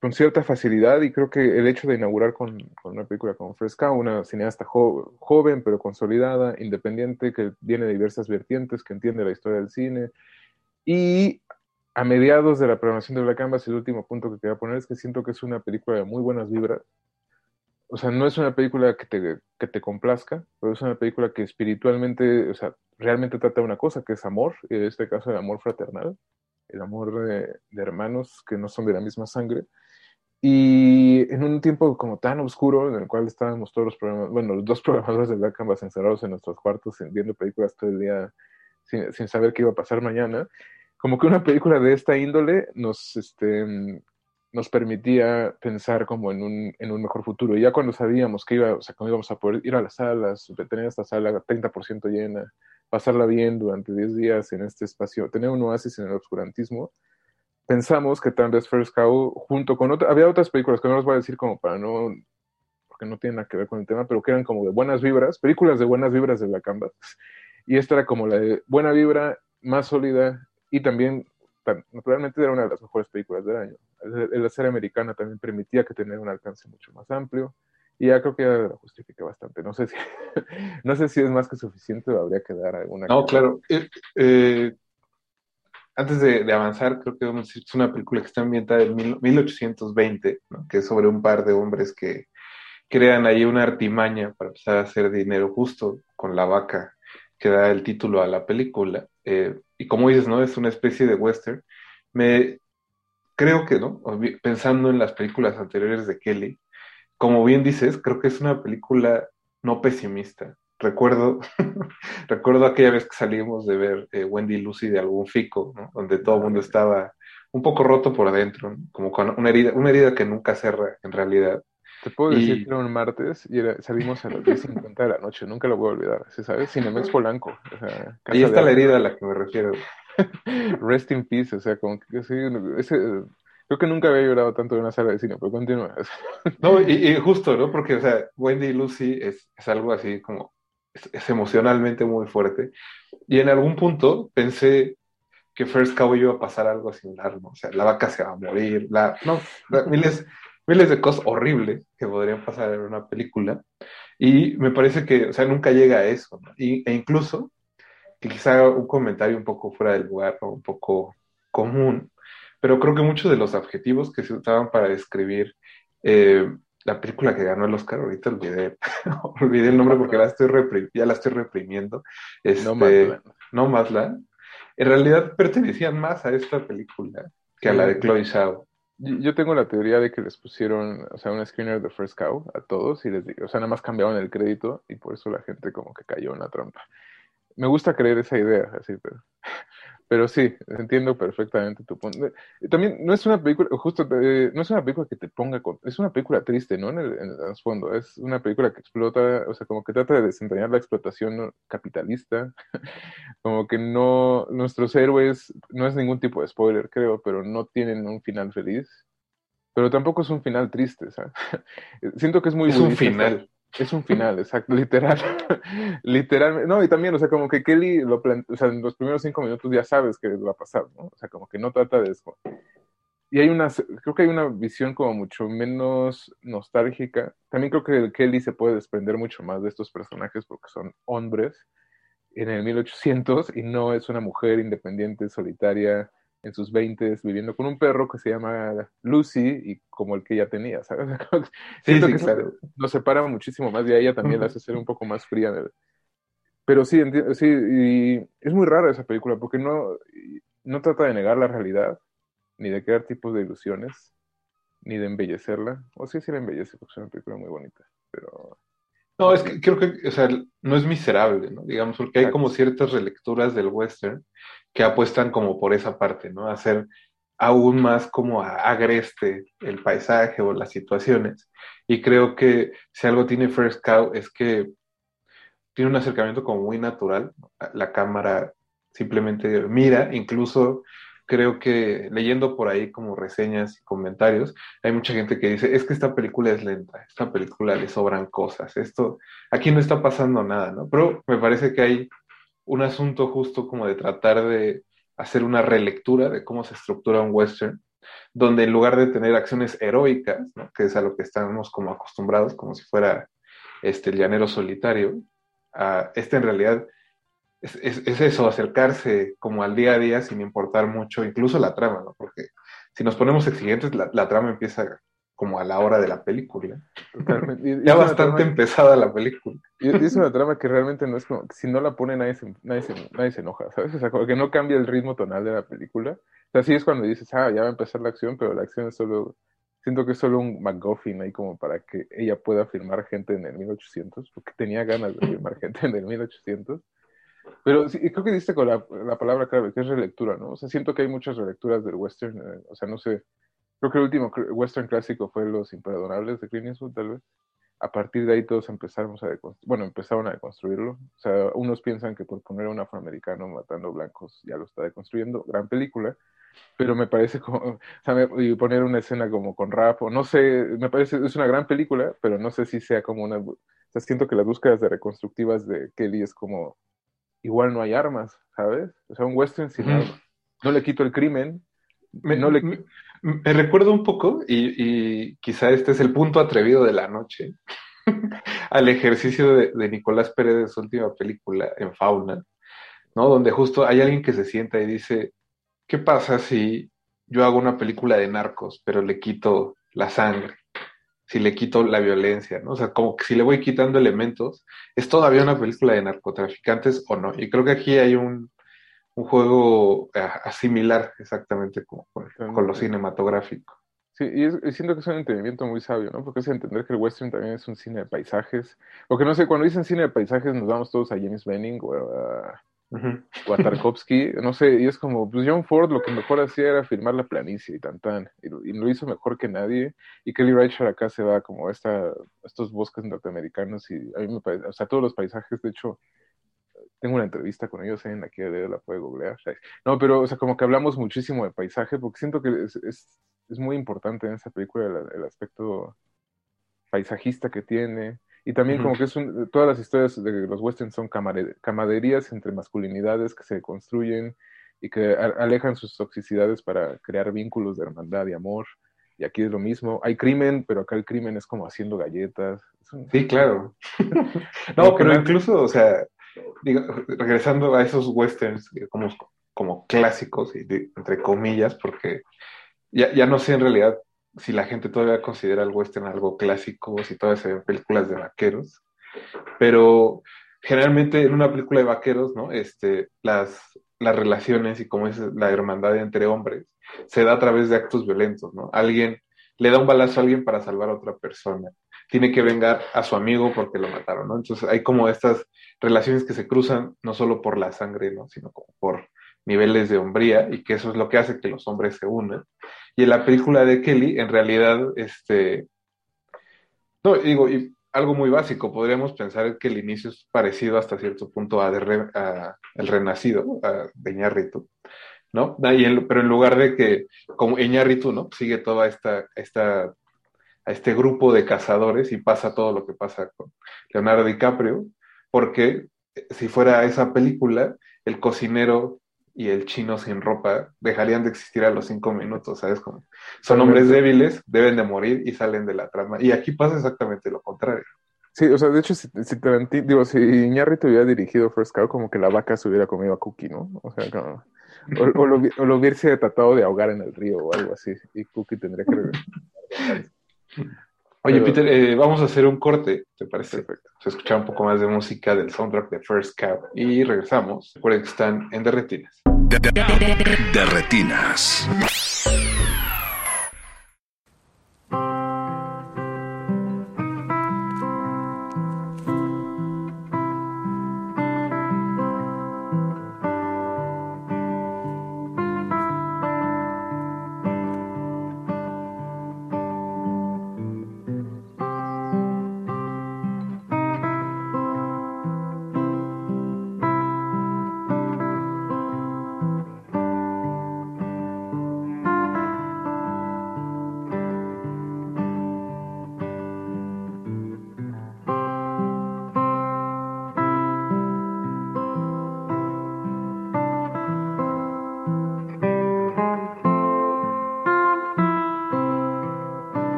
con cierta facilidad y creo que el hecho de inaugurar con, con una película como Fresca, una cineasta joven pero consolidada, independiente, que viene de diversas vertientes, que entiende la historia del cine y a mediados de la programación de Black Canvas, el último punto que quería poner es que siento que es una película de muy buenas vibras, o sea, no es una película que te, que te complazca, pero es una película que espiritualmente, o sea, realmente trata de una cosa, que es amor, en este caso el amor fraternal, el amor de, hermanos que no son de la misma sangre. Y en un tiempo como tan oscuro, en el cual estábamos todos los programas, bueno, los dos programadores de Black Canvas encerrados en nuestros cuartos, viendo películas todo el día, sin, sin, saber qué iba a pasar mañana, como que una película de esta índole nos, este, nos permitía pensar como en un, en un mejor futuro. Y ya cuando sabíamos que iba, o sea, íbamos a poder ir a las salas, tener esta sala 30% llena, pasarla bien durante 10 días en este espacio, tener un oasis en el obscurantismo, pensamos que tal vez First Cow, junto con otras, había otras películas que no les voy a decir como para no, porque no tienen nada que ver con el tema, pero que eran como de buenas vibras, películas de buenas vibras de la Canvas. Y esta era como la de buena vibra, más sólida y también naturalmente era una de las mejores películas del año. La serie americana también permitía que tenía un alcance mucho más amplio y ya creo que ya la justifica bastante. No sé si, no sé si es más que suficiente o habría que dar alguna. No, claro. Eh, eh, antes de, avanzar, creo que es una película que está ambientada en 1820, que es sobre un par de hombres que crean ahí una artimaña para empezar a hacer dinero justo con la vaca que da el título a la película. Eh, y como dices, ¿no? Es una especie de western. Me creo que, ¿no? Pensando en las películas anteriores de Kelly, como bien dices, creo que es una película no pesimista. Recuerdo, recuerdo aquella vez que salimos de ver eh, Wendy Lucy de algún fico, ¿no? donde todo el mundo estaba un poco roto por dentro, como con una herida, una herida que nunca cerra en realidad. Te puedo decir que era un martes y salimos a las 10.50 de la noche, nunca lo voy a olvidar, ¿sabes? Cinemex Polanco. O sea, Ahí está la herida a la que me refiero. Rest in peace, o sea, como que sí, ese, creo que nunca había llorado tanto en una sala de cine, pero continúa. no, y, justo, ¿no? Porque, o sea, Wendy y Lucy es, es algo así como, es, emocionalmente muy fuerte. Y en algún punto pensé que First Cow iba a pasar algo similar, ¿no? O sea, la vaca se va a morir, la, no, miles miles de cosas horribles que podrían pasar en una película. Y me parece que, o sea, nunca llega a eso. Y, e incluso, que quizá un comentario un poco fuera del lugar o un poco común, pero creo que muchos de los adjetivos que se usaban para describir eh, la película que ganó el Oscar, ahorita olvidé, olvidé el nombre porque la estoy ya la estoy reprimiendo, este, no Madland, en realidad pertenecían más a esta película que a la de Chloe Zhao. Yo tengo la teoría de que les pusieron, o sea, un screener de First Cow a todos y les digo, o sea, nada más cambiaron el crédito y por eso la gente como que cayó en la trampa. Me gusta creer esa idea, así, pero pero sí, entiendo perfectamente tu punto. También no es una película, justo, eh, no es una película que te ponga, con, es una película triste, ¿no? En el, en el fondo, es una película que explota, o sea, como que trata de desentrañar la explotación capitalista, como que no, nuestros héroes, no es ningún tipo de spoiler, creo, pero no tienen un final feliz, pero tampoco es un final triste, ¿sabes? Siento que es muy... Es un final. Es un final, exacto, literal. Literalmente. No, y también, o sea, como que Kelly lo plantea, o sea, en los primeros cinco minutos ya sabes que va a pasar, ¿no? O sea, como que no trata de eso. Y hay una, creo que hay una visión como mucho menos nostálgica. También creo que Kelly se puede desprender mucho más de estos personajes porque son hombres en el 1800 y no es una mujer independiente, solitaria, en sus 20 viviendo con un perro que se llama Lucy y como el que ella tenía, ¿sabes? Siento que claro. nos separa muchísimo más y a ella también la hace ser un poco más fría. Pero sí, sí, y es muy rara esa película porque no, no trata de negar la realidad, ni de crear tipos de ilusiones, ni de embellecerla. O sí, sí la embellece porque es una película muy bonita. pero... No, es que creo que, o sea, no es miserable, ¿no? Digamos, porque hay como ciertas relecturas del western que apuestan como por esa parte, ¿no? Hacer aún más como agreste el paisaje o las situaciones. Y creo que si algo tiene First Cow es que tiene un acercamiento como muy natural. La cámara simplemente mira, incluso creo que leyendo por ahí como reseñas y comentarios, hay mucha gente que dice, es que esta película es lenta, esta película le sobran cosas, esto, aquí no está pasando nada, ¿no? Pero me parece que hay un asunto justo como de tratar de hacer una relectura de cómo se estructura un western, donde en lugar de tener acciones heroicas, ¿no? que es a lo que estamos como acostumbrados, como si fuera este, el llanero solitario, este en realidad es, eso, acercarse como al día a día sin importar mucho, incluso la trama, ¿no? Porque si nos ponemos exigentes, la, la trama empieza como a la hora de la película. ya bastante empezada la película. Y, es una trama que realmente no es como, si no la pone nadie se, nadie se, nadie se enoja, ¿sabes? O sea, como que no cambia el ritmo tonal de la película. O sea, sí es cuando dices, ah, ya va a empezar la acción, pero la acción es solo, siento que es solo un McGuffin ahí como para que ella pueda filmar gente en el 1800, porque tenía ganas de filmar gente en el 1800. Pero sí, creo que diste con la, la palabra clave, que es relectura, ¿no? O sea, siento que hay muchas relecturas del western, eh, o sea, no sé, Creo que el último western clásico fue Los Imperdonables de Clint Eastwood, tal vez. A partir de ahí todos empezamos a bueno, empezaron a deconstruirlo. O sea, unos piensan que por poner a un afroamericano matando blancos ya lo está deconstruyendo. Gran película. Pero me parece como, o sea, y poner una escena como con rap, o no sé, me parece, es una gran película, pero no sé si sea como una, o sea, siento que las búsquedas de reconstructivas de Kelly es como, igual no hay armas, ¿sabes? O sea, un western sin armas. No le quito el crimen, me, no le... me, recuerdo un poco, y, quizá este es el punto atrevido de la noche, al ejercicio de, Nicolás Pérez de su última película, en Fauna, ¿no? Donde justo hay alguien que se sienta y dice, ¿qué pasa si yo hago una película de narcos, pero le quito la sangre? Si le quito la violencia, ¿no? O sea, como que si le voy quitando elementos, ¿es todavía una película de narcotraficantes o no? Y creo que aquí hay un, un juego eh, similar exactamente como con, lo cinematográfico. Sí, y, siento que es un entendimiento muy sabio, ¿no? Porque es entender que el western también es un cine de paisajes. Porque no sé, cuando dicen cine de paisajes nos vamos todos a James Benning o a, Tarkovsky, no sé, y es como, pues John Ford lo que mejor hacía era filmar la planicie y tan tan, y, lo hizo mejor que nadie, y Kelly Reichardt acá se va como a estos bosques norteamericanos y a mí me parece, o sea, todos los paisajes, de hecho, tengo una entrevista con ellos en aquí de la puede googlear. No, pero, o sea, como que hablamos muchísimo de paisaje, porque siento que es, es, es muy importante en esa película el, aspecto paisajista que tiene. Y también como que es un, todas las historias de los westerns son camaderías entre masculinidades que se construyen y que alejan sus toxicidades para crear vínculos de hermandad y amor. Y aquí es lo mismo. Hay crimen, pero acá el crimen es como haciendo galletas. Sí, claro. no, pero incluso, o sea, regresando a esos westerns como, como clásicos, y entre comillas, porque ya, ya no sé en realidad si la gente todavía considera el western algo clásico, si todavía se ven películas de vaqueros, pero generalmente en una película de vaqueros, ¿no? Este, las, las relaciones y como es la hermandad entre hombres se da a través de actos violentos, ¿no? Alguien le da un balazo a alguien para salvar a otra persona tiene que vengar a su amigo porque lo mataron. Entonces hay como estas relaciones que se cruzan no solo por la sangre, ¿no? Sino como por niveles de hombría y que eso es lo que hace que los hombres se unan. Y en la película de Kelly, en realidad, este, no, digo, y algo muy básico, podríamos pensar que el inicio es parecido hasta cierto punto a, El Renacido, a de ¿no? pero en lugar de que, como Iñárritu, ¿no? Sigue toda esta, esta a este grupo de cazadores y pasa todo lo que pasa con Leonardo DiCaprio, porque eh, si fuera esa película, el cocinero y el chino sin ropa dejarían de existir a los cinco minutos, ¿sabes? Como son hombres débiles, deben de morir y salen de la trama. Y aquí pasa exactamente lo contrario. Sí, o sea, de hecho, si, si digo, si Iñárritu hubiera dirigido First Cow, como que la vaca se hubiera comido a Cookie, ¿no? O sea, como, o, lo, o lo hubiese tratado de ahogar en el río o algo así, y Cookie tendría que Oye, Peter, eh, vamos a hacer un corte, ¿te parece? Perfecto. Se escucha un poco más de música del soundtrack de First Cab y regresamos. Recuerden que están en Derretinas. De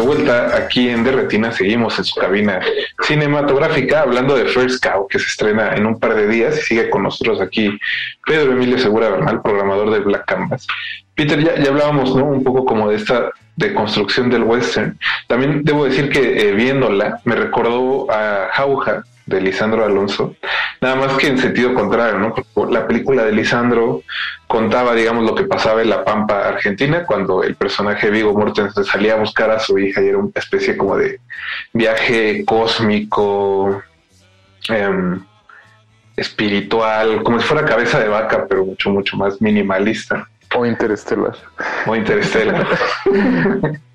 vuelta aquí en Derretina, seguimos en su cabina cinematográfica hablando de First Cow, que se estrena en un par de días y sigue con nosotros aquí Pedro Emilio Segura Bernal, programador de Black Canvas. Peter, ya, ya hablábamos ¿no? un poco como de esta de construcción del western. También debo decir que eh, viéndola me recordó a Jauja de Lisandro Alonso, nada más que en sentido contrario, ¿no? La película de Lisandro contaba, digamos, lo que pasaba en la Pampa Argentina cuando el personaje Vigo Mortensen salía a buscar a su hija y era una especie como de viaje cósmico, em, espiritual, como si fuera cabeza de vaca, pero mucho, mucho más minimalista. O interestelar. O interestelar.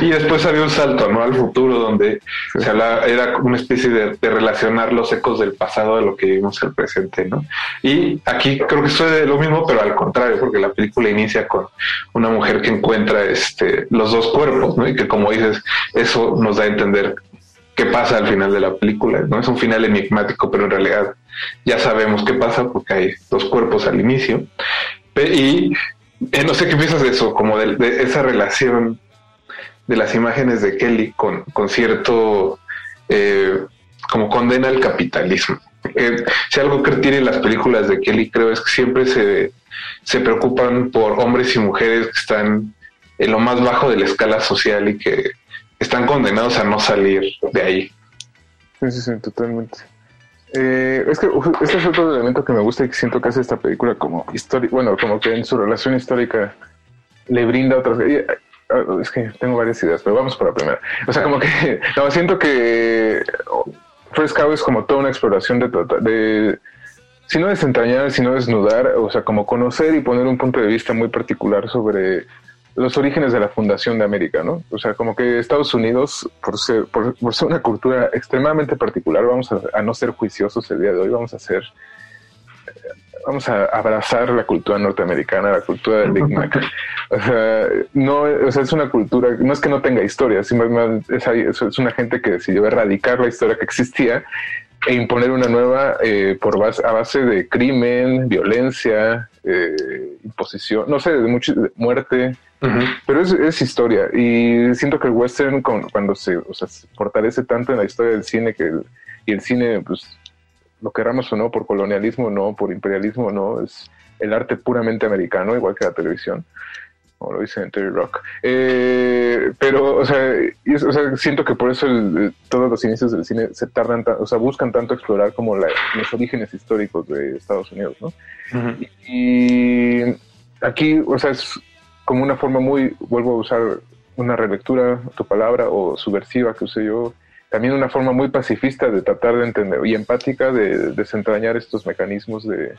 Y después había un salto, ¿no? Al futuro, donde se hablaba, era una especie de, relacionar los ecos del pasado a lo que vivimos el presente, ¿no? Y aquí creo que sucede lo mismo, pero al contrario, porque la película inicia con una mujer que encuentra este, los dos cuerpos, ¿no? Y que como dices, eso nos da a entender qué pasa al final de la película, ¿no? Es un final enigmático, pero en realidad ya sabemos qué pasa porque hay dos cuerpos al inicio. Y eh, no sé qué piensas de eso, como de esa relación de las imágenes de Kelly con, con cierto, eh, como condena al capitalismo. si algo que tienen las películas de Kelly, creo, es que siempre se, se preocupan por hombres y mujeres que están en lo más bajo de la escala social y que están condenados a no salir de ahí. Sí, sí, sí, totalmente. Eh, es que este es otro elemento que me gusta y que siento que hace esta película como histórica, bueno, como que en su relación histórica le brinda otras. Ah, es que tengo varias ideas, pero vamos por la primera. O sea, como que no, siento que First Cow es como toda una exploración de, de si no desentrañar, sino desnudar, o sea, como conocer y poner un punto de vista muy particular sobre los orígenes de la fundación de América, ¿no? O sea, como que Estados Unidos, por ser, por, ser una cultura extremadamente particular, vamos a, a, no ser juiciosos el día de hoy, vamos a ser vamos a abrazar la cultura norteamericana, la cultura del Big Mac. O sea, no, o sea, es una cultura, no es que no tenga historia, simplemente es, es una gente que decidió erradicar la historia que existía e imponer una nueva eh, por base, a base de crimen, violencia, eh, imposición, no sé, de, mucha muerte, pero es, es, historia. Y siento que el western, cuando se, o sea, se fortalece tanto en la historia del cine que y el cine, pues lo querramos o no, por colonialismo o no, por imperialismo o no, es el arte puramente americano, igual que la televisión, como lo dice en Terry Rock. Eh, pero, o sea, siento que por eso todos los inicios del cine se tardan, o sea, buscan tanto explorar como los orígenes históricos de Estados Unidos, ¿no? y, y aquí, o sea, es como una forma muy, vuelvo a usar una relectura, tu palabra, o subversiva que usé yo, también una forma muy pacifista de tratar de entender y empática de desentrañar estos mecanismos de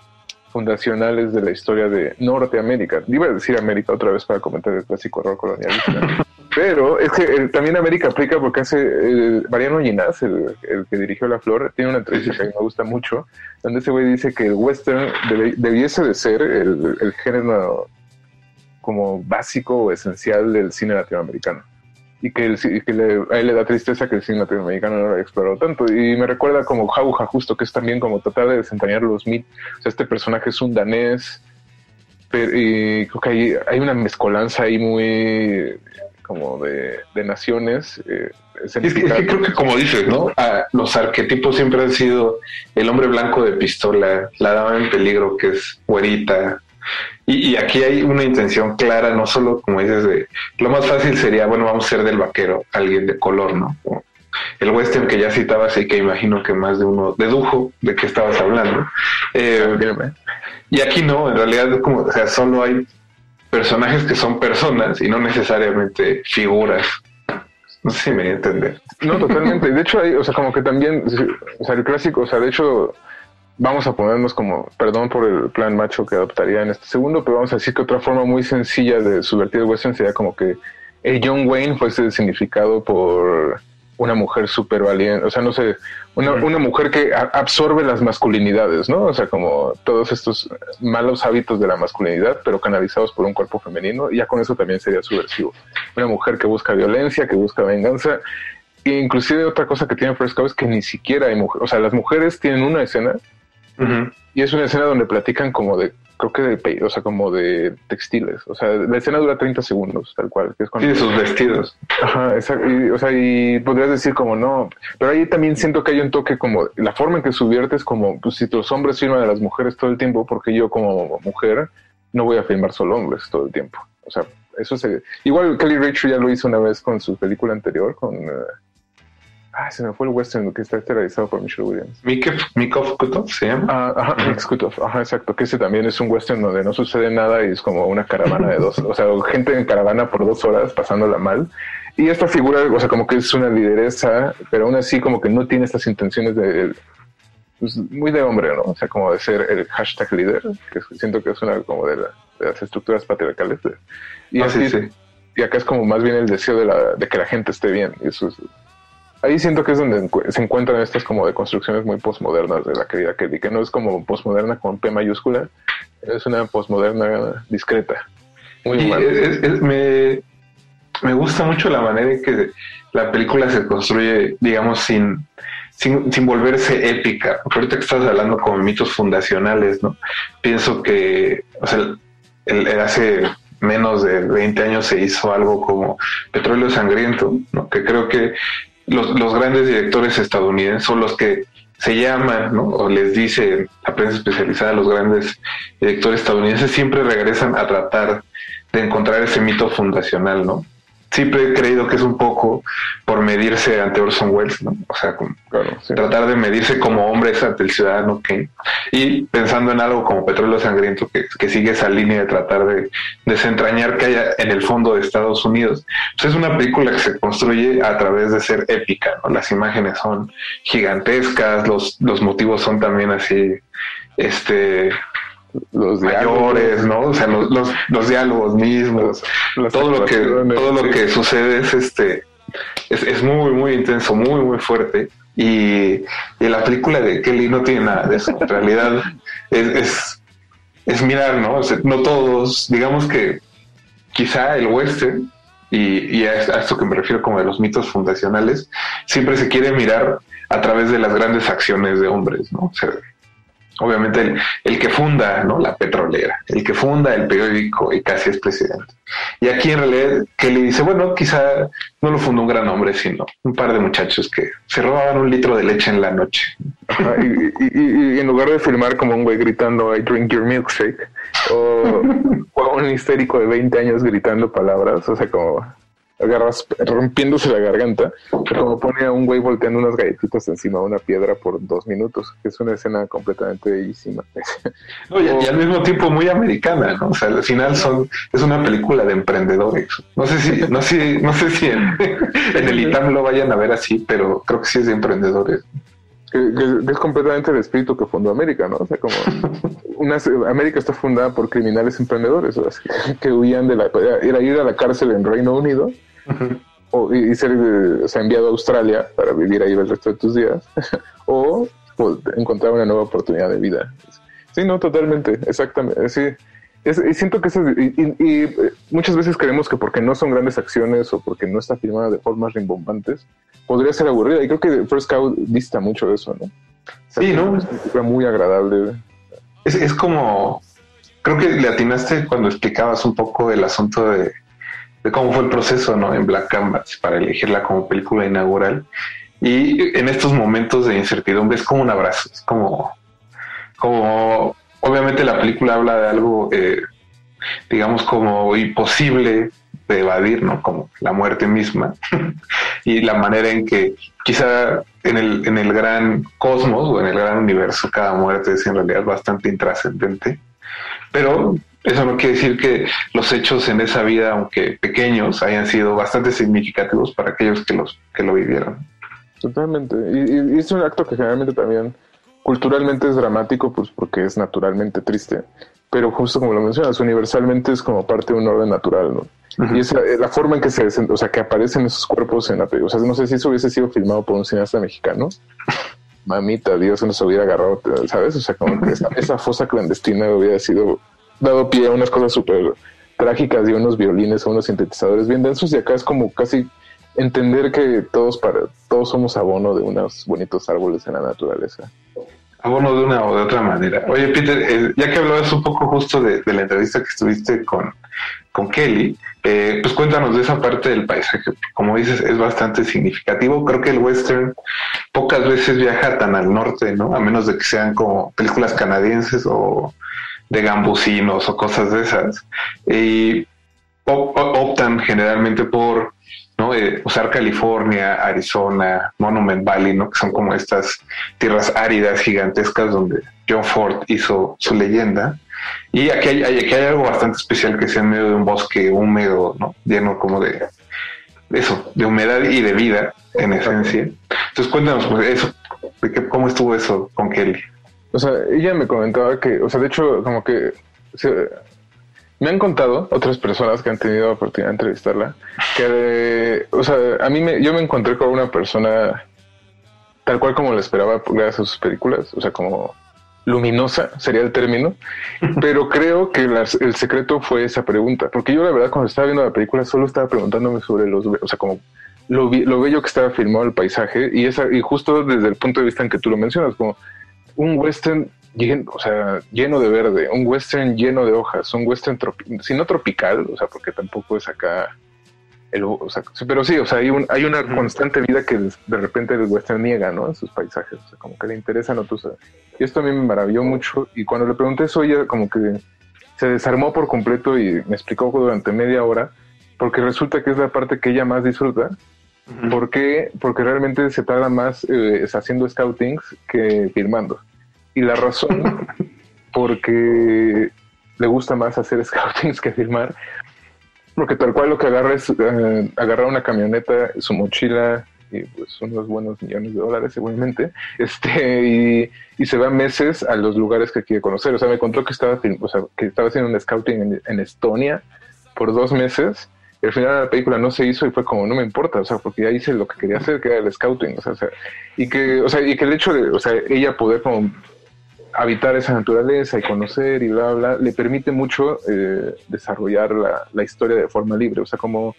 fundacionales de la historia de Norteamérica. Iba a decir América otra vez para comentar el clásico horror colonialista. Pero es que eh, también América aplica porque hace eh, Mariano Ginás, el, que dirigió La Flor, tiene una entrevista que a mí me gusta mucho, donde ese güey dice que el western debiese de ser el, el género como básico o esencial del cine latinoamericano y que, le, a él le da tristeza que el cine latinoamericano no lo haya explorado tanto. Y me recuerda como Jauja, justo, que es también como tratar de desempeñar los mitos. O sea, este personaje es un danés, pero, y creo que hay, hay una mezcolanza ahí muy como de, naciones. Eh, es, que, creo que como dices, ¿no? los arquetipos siempre han sido el hombre blanco de pistola, la dama en peligro que es güerita, y, aquí hay una intención clara, no solo como dices, de lo más fácil sería, bueno, vamos a ser del vaquero, alguien de color, ¿no? el western que ya citabas y que imagino que más de uno dedujo de qué estabas hablando. Eh, y aquí no, en realidad como, o sea, solo hay personajes que son personas y no necesariamente figuras. No sé si me voy entender. No, totalmente. De hecho, hay, o sea, como que también, o sea, el clásico, o sea, de hecho, vamos a ponernos como, perdón por el plan macho que adoptaría en este segundo, pero vamos a decir que otra forma muy sencilla de subvertir el western sería como que el John Wayne fuese significado por una mujer súper valiente, o sea, no sé, una, una mujer que absorbe las masculinidades, ¿no? O sea, como todos estos malos hábitos de la masculinidad, pero canalizados por un cuerpo femenino, ya con eso también sería subversivo. Una mujer que busca violencia, que busca venganza, e inclusive otra cosa que tiene Fresco es que ni siquiera hay mujeres, o sea, las mujeres tienen una escena Y es una escena donde platican como de, creo que de, o sea, como de textiles. O sea, la escena dura 30 segundos, tal cual. Que es cuando... Sí, sus vestidos. Ajá, exacto. Y, o sea, y podrías decir como no, pero ahí también siento que hay un toque como, la forma en que subviertes como, pues si los hombres firman a las mujeres todo el tiempo, porque yo como mujer no voy a filmar solo hombres todo el tiempo. O sea, eso se... Igual Kelly Richard ya lo hizo una vez con su película anterior, con... Uh, ah, se me fue el western que está esterilizado por Michelle Williams. Mikov Kutov se llama. Ah, ajá, Kutov, ajá, exacto. Que ese también es un western donde no sucede nada y es como una caravana de dos, o sea, gente en caravana por dos horas pasándola mal. Y esta figura, o sea, como que es una lideresa, pero aún así como que no tiene estas intenciones de, pues, muy de hombre, ¿no? O sea, como de ser el hashtag líder, que siento que es una como de, las estructuras patriarcales. y, ah, así, y acá es como más bien el deseo de, la, de que la gente esté bien. Y eso es, ahí siento que es donde se encuentran estas como de construcciones muy postmodernas de la querida Kelly, que no es como postmoderna con P mayúscula, es una postmoderna discreta. Muy me, me gusta mucho la manera en que la película se construye, digamos, sin sin, volverse épica. Porque ahorita que estás hablando como mitos fundacionales, ¿no? Pienso que, o sea, el, hace menos de 20 años se hizo algo como Petróleo Sangriento, ¿no? Que creo que los, los grandes directores estadounidenses son los que se llaman, ¿no? O les dice la prensa especializada, los grandes directores estadounidenses siempre regresan a tratar de encontrar ese mito fundacional, ¿no? Siempre he creído que es un poco por medirse ante Orson Welles, ¿no? O sea, tratar de medirse como hombres ante el ciudadano que y pensando en algo como Petróleo Sangriento que, que sigue esa línea de tratar de desentrañar que haya en el fondo de Estados Unidos. Pues es una película que se construye a través de ser épica, ¿no? Las imágenes son gigantescas, los, los motivos son también así, este, los mayores, ¿no? O sea, los, los, diálogos mismos, todo lo que todo lo que sucede es este es, es, muy muy intenso, muy muy fuerte y, y, la película de Kelly no tiene nada de eso. En realidad es, es, es mirar, ¿no? no todos, digamos que quizá el western y, y a, esto que me refiero como de los mitos fundacionales, siempre se quiere mirar a través de las grandes acciones de hombres, ¿no? O sea, obviamente el, que funda ¿no? la petrolera, el que funda el periódico y casi es presidente. Y aquí en realidad que le dice, bueno, quizá no lo fundó un gran hombre, sino un par de muchachos que se robaban un litro de leche en la noche. y, en lugar de filmar como un güey gritando, I drink your milkshake, o, o un histérico de 20 años gritando palabras, o sea, como agarras rompiéndose la garganta, como pone a un güey volteando unas galletitas encima de una piedra por dos minutos, que es una escena completamente bellísima. y, al mismo tiempo muy americana, ¿no? O sea, al final son, es una película de emprendedores. No sé si, no sé, no sé si en, el ITAM lo vayan a ver así, pero creo que sí es de emprendedores. es completamente el espíritu que fundó América, ¿no? O sea, como una, América está fundada por criminales emprendedores que huían de la era ir a la cárcel en Reino Unido o, y, ser enviado a Australia para vivir ahí el resto de tus días, o pues, encontrar una nueva oportunidad de vida. Sí, no, totalmente, exactamente. Sí, y siento que eso, y, muchas veces creemos que porque no son grandes acciones o porque no está filmada de formas rimbombantes, podría ser aburrida. Y creo que First Cow dista mucho de eso, ¿no? sí, ¿no? Es muy agradable. Es, es como, creo que le atinaste cuando explicabas un poco el asunto de, de cómo fue el proceso ¿no? en Black Canvas para elegirla como película inaugural. Y en estos momentos de incertidumbre es como un abrazo, es como, como obviamente la película habla de algo, eh, digamos, como imposible de evadir, ¿no? Como la muerte misma y la manera en que quizá en el, en el gran cosmos o en el gran universo cada muerte es en realidad bastante intrascendente, pero eso no quiere decir que los hechos en esa vida, aunque pequeños, hayan sido bastante significativos para aquellos que, los, que lo vivieron. Totalmente. Y, es un acto que generalmente también culturalmente es dramático, pues porque es naturalmente triste. Pero justo como lo mencionas, universalmente es como parte de un orden natural, ¿no? Y es la, forma en que se, o sea, que aparecen esos cuerpos en la película. O sea, no sé si eso hubiese sido filmado por un cineasta mexicano. Mamita, Dios nos hubiera agarrado, ¿sabes? O sea, como que esa, esa fosa clandestina hubiera sido dado pie a unas cosas súper trágicas y unos violines o unos sintetizadores bien densos y acá es como casi entender que todos para todos somos abono de unos bonitos árboles en la naturaleza. abono de una o de otra manera. Oye, Peter, eh, ya que hablabas un poco justo de, la entrevista que estuviste con, con Kelly, eh, pues cuéntanos de esa parte del paisaje. Como dices, es bastante significativo. Creo que el western pocas veces viaja tan al norte, ¿no? A menos de que sean como películas canadienses o de gambusinos o cosas de esas. Y optan generalmente por ¿no? Eh, usar California, Arizona, Monument Valley, ¿no? que son como estas tierras áridas gigantescas donde John Ford hizo su leyenda. Y aquí hay, aquí hay algo bastante especial que sea en medio de un bosque húmedo, ¿no? lleno como de eso, de humedad y de vida, en esencia. Entonces cuéntanos pues, eso, cómo estuvo eso con Kelly. O sea, ella me comentaba que, o sea, de hecho, como que me han contado otras personas que han tenido la oportunidad de entrevistarla que, o sea, a mí me, yo me encontré con una persona tal cual como la esperaba gracias a sus películas, o sea, como luminosa sería el término, pero creo que el secreto fue esa pregunta, porque yo la verdad cuando estaba viendo la película solo estaba preguntándome sobre los, o sea, como lo, lo bello que estaba filmado el paisaje y esa y justo desde el punto de vista en que tú lo mencionas, como un western lleno, o sea, lleno de verde, un western lleno de hojas, un western, si no tropical, o sea, porque tampoco es acá, el, o sea, pero sí, o sea, hay, un, hay una constante vida que de repente el western niega, ¿no? En sus paisajes, o sea, como que le interesan otros. Y esto a mí me maravilló mucho, y cuando le pregunté eso, ella como que se desarmó por completo y me explicó durante media hora, porque resulta que es la parte que ella más disfruta, ¿Por qué? Porque realmente se tarda más eh, haciendo scoutings que filmando. Y la razón, porque le gusta más hacer scoutings que filmar, porque tal cual lo que agarra es eh, agarrar una camioneta, su mochila y pues unos buenos millones de dólares seguramente, este, y, se va meses a los lugares que quiere conocer. O sea, me contó que estaba, o sea, que estaba haciendo un scouting en, Estonia por dos meses y al final la película no se hizo y fue como no me importa, o sea, porque ya hice lo que quería hacer, que era el scouting, o sea, o sea, y que, o sea, y que el hecho de, o sea, ella poder como habitar esa naturaleza y conocer y bla, bla, le permite mucho eh, desarrollar la, la, historia de forma libre, o sea, como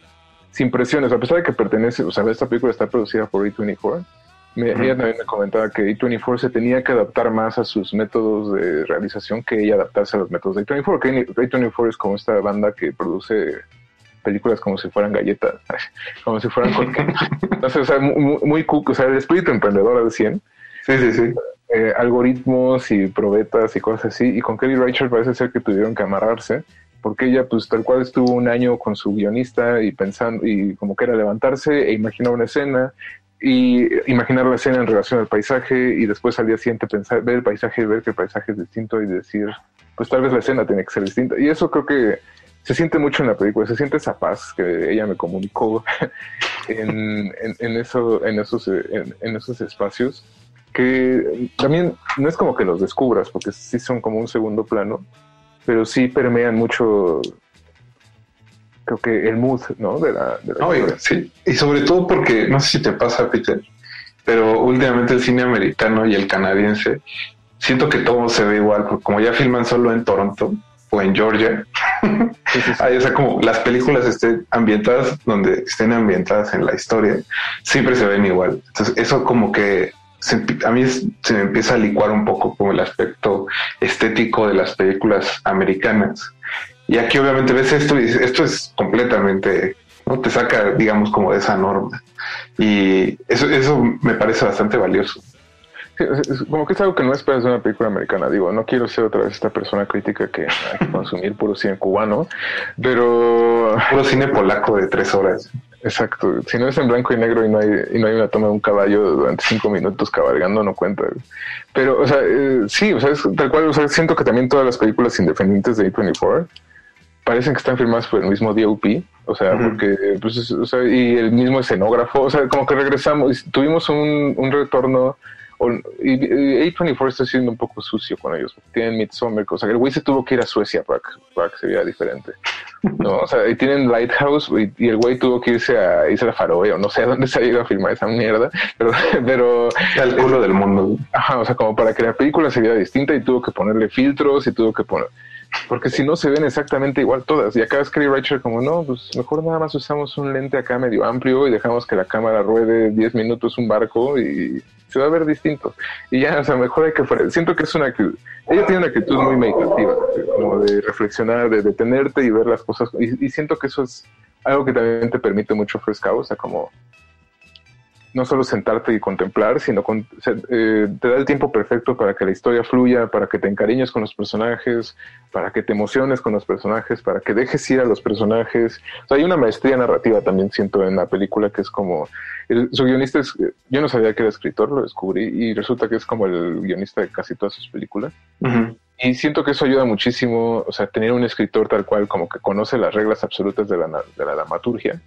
sin presiones, a pesar de que pertenece, o sea, esta película está producida por A24, me, ella también me comentaba que A24 se tenía que adaptar más a sus métodos de realización que ella adaptarse a los métodos de A24, que A24 es como esta banda que produce películas como si fueran galletas, como si fueran cualquier... Entonces, o sea, muy, muy, o sea, el espíritu emprendedor al 100. Sí, sí, sí. Eh, algoritmos y probetas y cosas así. Y con Kelly Reichardt parece ser que tuvieron que amarrarse, porque ella, pues tal cual estuvo un año con su guionista y pensando, y como que era levantarse e imaginar una escena, y imaginar la escena en relación al paisaje, y después al día siguiente pensar, ver el paisaje y ver que el paisaje es distinto y decir, pues tal vez la escena tiene que ser distinta. Y eso creo que se siente mucho en la película, se siente esa paz que ella me comunicó en, en, eso, en, esos, en esos espacios que también no es como que los descubras, porque sí son como un segundo plano, pero sí permean mucho, creo que el mood, ¿no? De la, de sí, y sobre todo porque, no sé si te pasa, Peter, pero últimamente el cine americano y el canadiense, siento que todo se ve igual, como ya filman solo en Toronto o en Georgia, o sea, como las películas estén ambientadas donde estén ambientadas en la historia, siempre se ven igual. Entonces, eso como que a mí se me empieza a licuar un poco como el aspecto estético de las películas americanas. Y aquí obviamente ves esto y esto es completamente, ¿no? Te saca, digamos, como de esa norma. Y eso, eso me parece bastante valioso. como que es algo que no esperas de una película americana. Digo, no quiero ser otra vez esta persona crítica que hay que consumir puro cine cubano, pero... Puro cine polaco de tres horas. Exacto. Si no es en blanco y negro y no hay, y no hay una toma de un caballo durante cinco minutos cabalgando, no cuenta. Pero, o sea, eh, sí, o sea, es tal cual, o sea, siento que también todas las películas independientes de A24 parecen que están firmadas por el mismo DOP, o sea, porque, pues, o sea, y el mismo escenógrafo, o sea, como que regresamos, tuvimos un, un retorno y, A24 está siendo un poco sucio con ellos, tienen Midsommar, o sea, el güey se tuvo que ir a Suecia para, que se viera diferente. No, o sea, y tienen Lighthouse y, el güey tuvo que irse a Isla Faroe o no sé a dónde se ha ido a filmar esa mierda, pero... pero el culo del mundo. Ajá, o sea, como para que la película se viera distinta y tuvo que ponerle filtros y tuvo que poner... porque si no se ven exactamente igual todas. Y acá Sky Richard como, no, pues mejor nada más usamos un lente acá medio amplio y dejamos que la cámara ruede 10 minutos un barco y se va a ver distinto. Y ya, o sea, mejor hay que... Siento que es una actitud... Ella tiene una actitud muy meditativa, como de reflexionar, de detenerte y ver las cosas. Y, y siento que eso es algo que también te permite mucho Fresca, o sea, como no solo sentarte y contemplar, sino con, eh, te da el tiempo perfecto para que la historia fluya, para que te encariñes con los personajes, para que te emociones con los personajes, para que dejes ir a los personajes. O sea, hay una maestría narrativa también siento en la película que es como, su guionista es, yo no sabía que era escritor, lo descubrí y resulta que es como el guionista de casi todas sus películas. Y siento que eso ayuda muchísimo, o sea, tener un escritor tal cual como que conoce las reglas absolutas de la, de la dramaturgia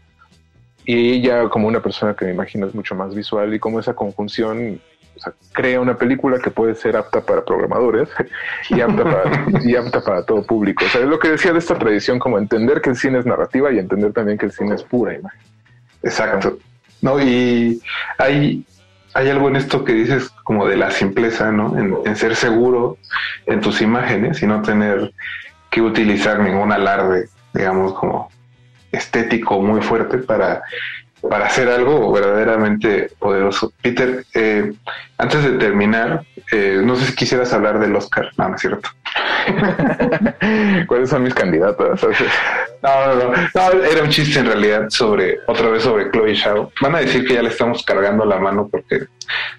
y ella como una persona que me imagino es mucho más visual y como esa conjunción crea una película que puede ser apta para programadores y apta para, y apta para todo público. O sea, es lo que decía de esta tradición, como entender que el cine es narrativa y entender también que el cine es pura imagen. Exacto. No, y hay, hay algo en esto que dices como de la simpleza, ¿no? En, en ser seguro en tus imágenes y no tener que utilizar ningún alarde, digamos, como estético muy fuerte para, para hacer algo verdaderamente poderoso. Peter, eh, antes de terminar, eh, no sé si quisieras hablar del Oscar. No, no es cierto. ¿Cuáles son mis candidatos? No, no, no, no, era un chiste en realidad sobre, otra vez sobre Chloe Shao. Van a decir que ya le estamos cargando la mano porque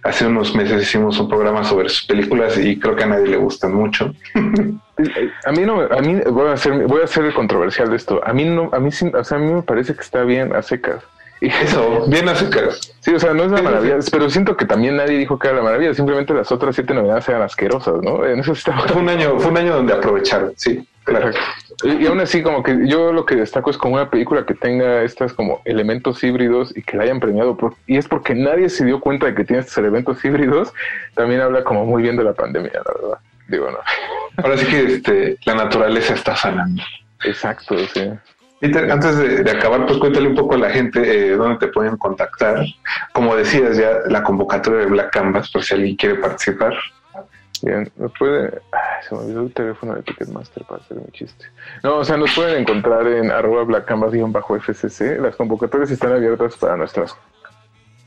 hace unos meses hicimos un programa sobre sus películas y creo que a nadie le gustan mucho. a mí no, a mí voy a hacer, voy a ser controversial de esto. A mí no, a mí, o sea, a mí me parece que está bien a secas. Y eso, bien a secas. Sí, o sea, no es la maravilla, pero siento que también nadie dijo que era la maravilla, simplemente las otras siete novedades eran asquerosas, ¿no? En eso Fue un año, fue un año donde aprovecharon, sí. Claro. Y, aún así, como que yo lo que destaco es como una película que tenga estos como elementos híbridos y que la hayan premiado. y es porque nadie se dio cuenta de que tiene estos elementos híbridos. También habla como muy bien de la pandemia, la verdad. Digo, no. Ahora sí que este, la naturaleza está sanando. Exacto, sí. Peter, antes de, acabar, pues cuéntale un poco a la gente eh, dónde te pueden contactar. Como decías ya, la convocatoria de Black Canvas, por si alguien quiere participar. Bien, me puede. se me olvidó el teléfono de Ticketmaster para hacer un chiste. No, o sea, nos pueden encontrar en arroba blackcanvas-fcc. Las convocatorias están abiertas para nuestras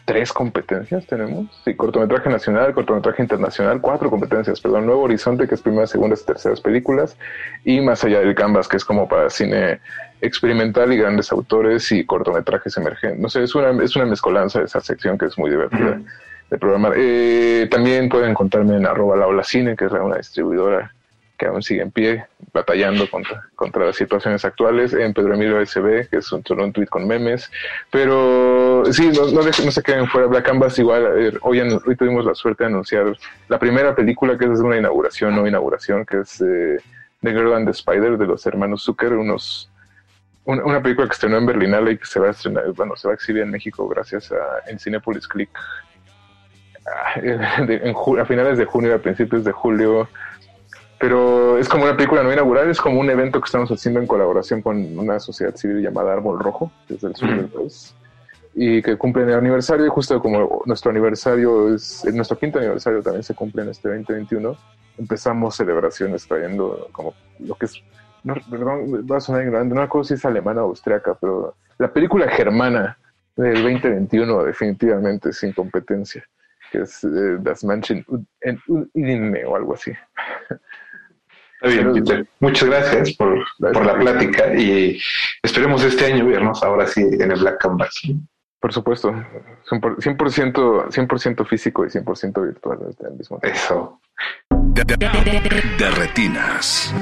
tres competencias tenemos. Sí, cortometraje nacional, cortometraje internacional, cuatro competencias, perdón. Nuevo Horizonte, que es primera, segunda y terceras películas. Y Más allá del Canvas, que es como para cine experimental y grandes autores y cortometrajes emergentes. No sé, es una, es una mezcolanza de esa sección que es muy divertida de programar. Eh, también pueden encontrarme en arroba la cine, que es una distribuidora que aún sigue en pie, batallando contra, contra las situaciones actuales, en Pedro Emilio SB, que es un, solo un tweet con memes, pero sí, no, no, no se queden fuera. Black Canvas, igual hoy, hoy, tuvimos la suerte de anunciar la primera película que es una inauguración, no inauguración, que es eh, The Girl and the Spider de los hermanos Zucker, unos una, película que estrenó en Berlinale y que se va a estrenar, bueno, se va a exhibir en México gracias a en Cinepolis Click ah, a finales de junio, a principios de julio, pero es como una película no inaugural, es como un evento que estamos haciendo en colaboración con una sociedad civil llamada Árbol Rojo, desde el sur del país, y que cumple el aniversario, y justo como nuestro aniversario es, nuestro quinto aniversario también se cumple en este 2021, empezamos celebraciones trayendo como lo que es, no, perdón, va a sonar ignorante, no recuerdo si es alemana o austriaca, pero la película germana del 2021 definitivamente sin competencia, que es eh, Das Menschen en o algo así. Muchas gracias por, por, la plática y esperemos este año vernos ahora sí en el Black Canvas. Por supuesto, 100%, 100 físico y 100% virtual al mismo tiempo. Eso. de retinas.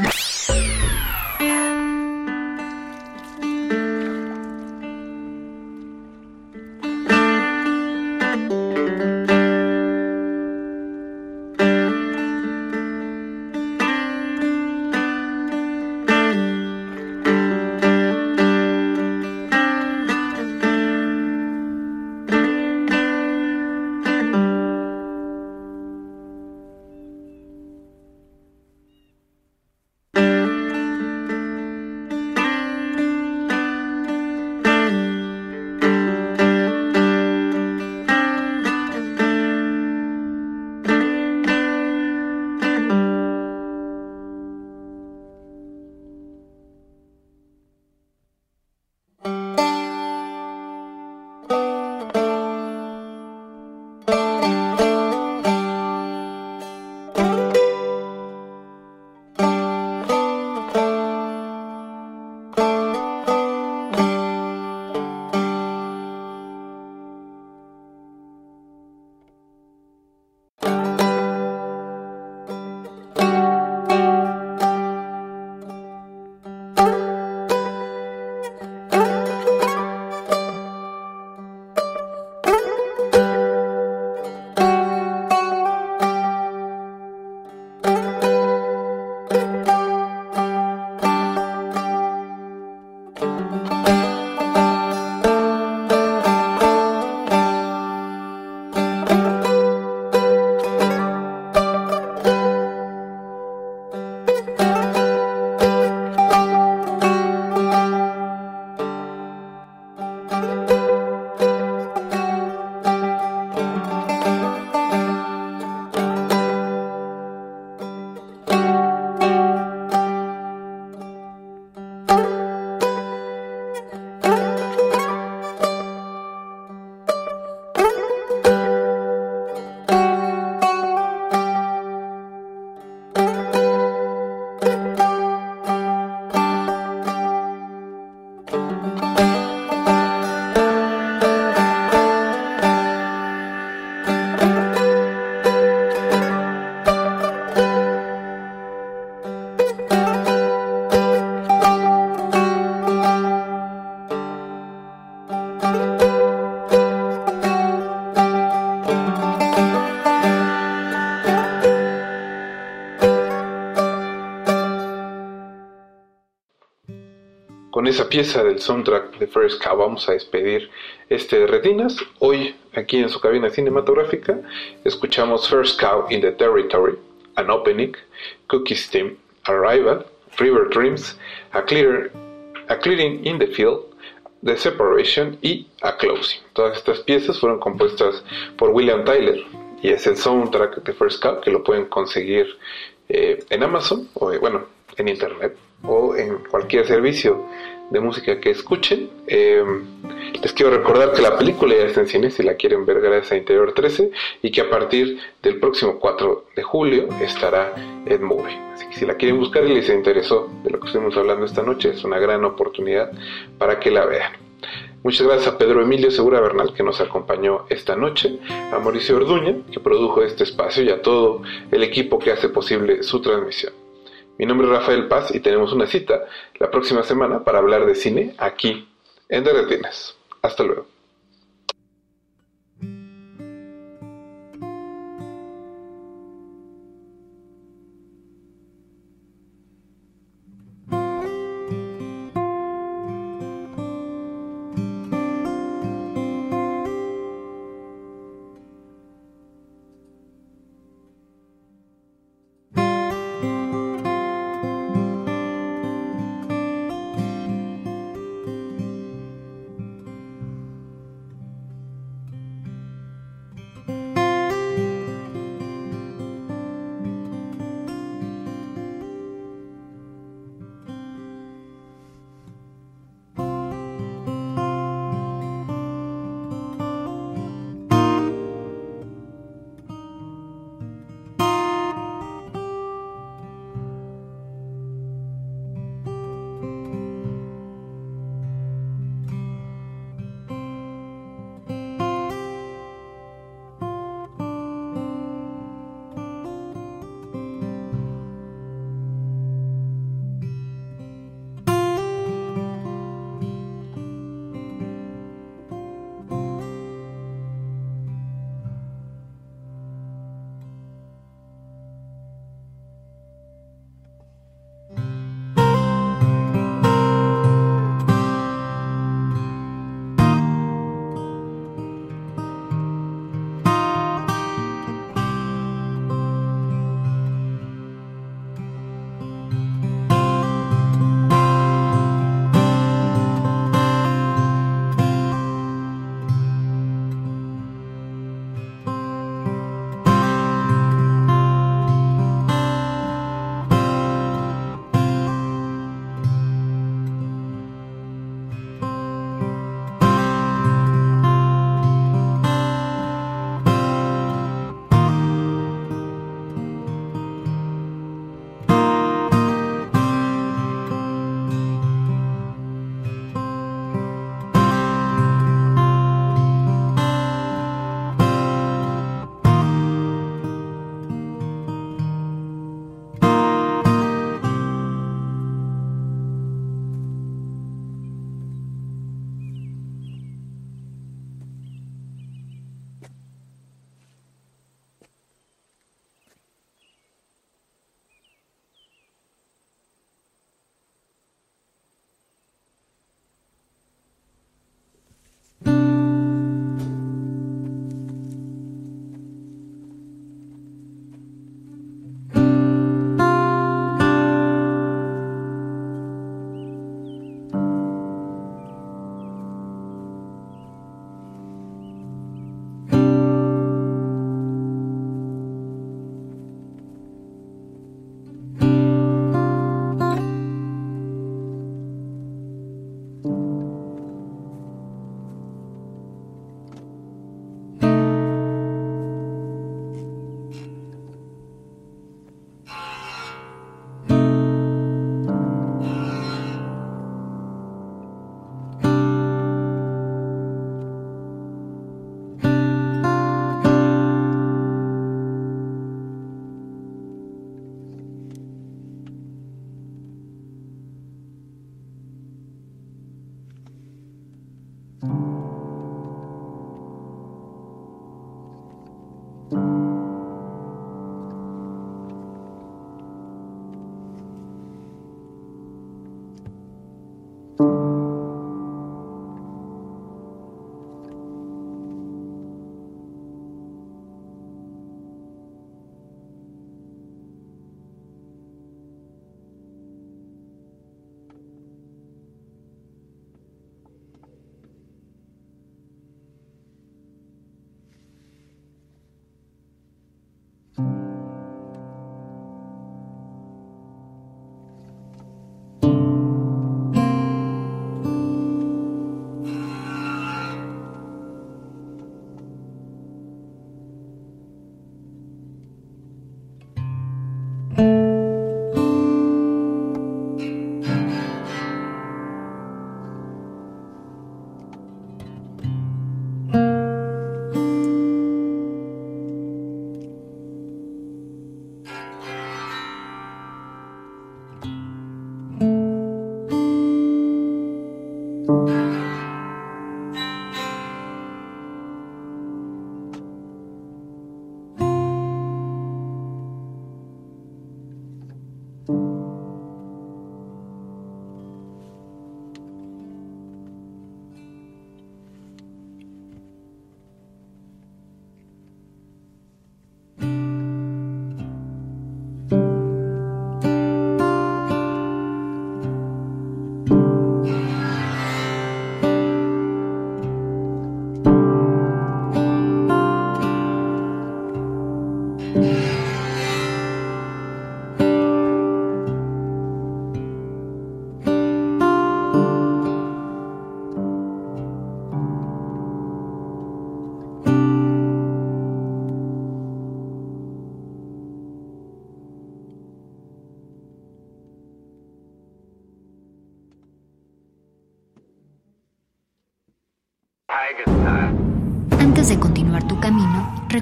Pieza del soundtrack de First Cow vamos a despedir este de Retinas. Hoy, aquí en su cabina cinematográfica, escuchamos First Cow in the Territory, An Opening, Cookie Steam, Arrival, River Dreams, A, Clear, a Clearing in the Field, The Separation y A Closing. Todas estas piezas fueron compuestas por William Tyler y es el soundtrack de First Cow que lo pueden conseguir eh, en Amazon o, bueno, en Internet o en cualquier servicio de música que escuchen. Em, les quiero recordar que la película ya está en cine si la quieren ver gracias a Interior 13 y que a partir del próximo 4 de julio estará en Movie. Así que si la quieren buscar y les interesó de lo que estuvimos hablando esta noche, es una gran oportunidad para que la vean. Muchas gracias a Pedro Emilio Segura Bernal que nos acompañó esta noche, a Mauricio Orduña que produjo este espacio y a todo el equipo que hace posible su transmisión. Mi nombre es Rafael Paz y tenemos una cita la próxima semana para hablar de cine aquí en Derretinas. Hasta luego.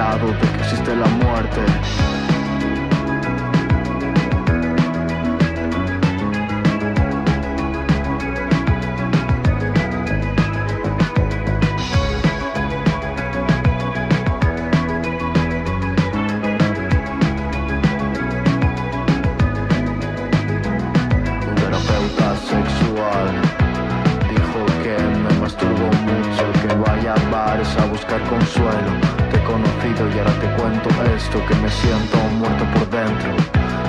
De que existe la muerte, un terapeuta sexual dijo que me masturbó mucho, que vaya a bares a buscar consuelo te conocido y ahora te cuento esto que me siento muerto por dentro.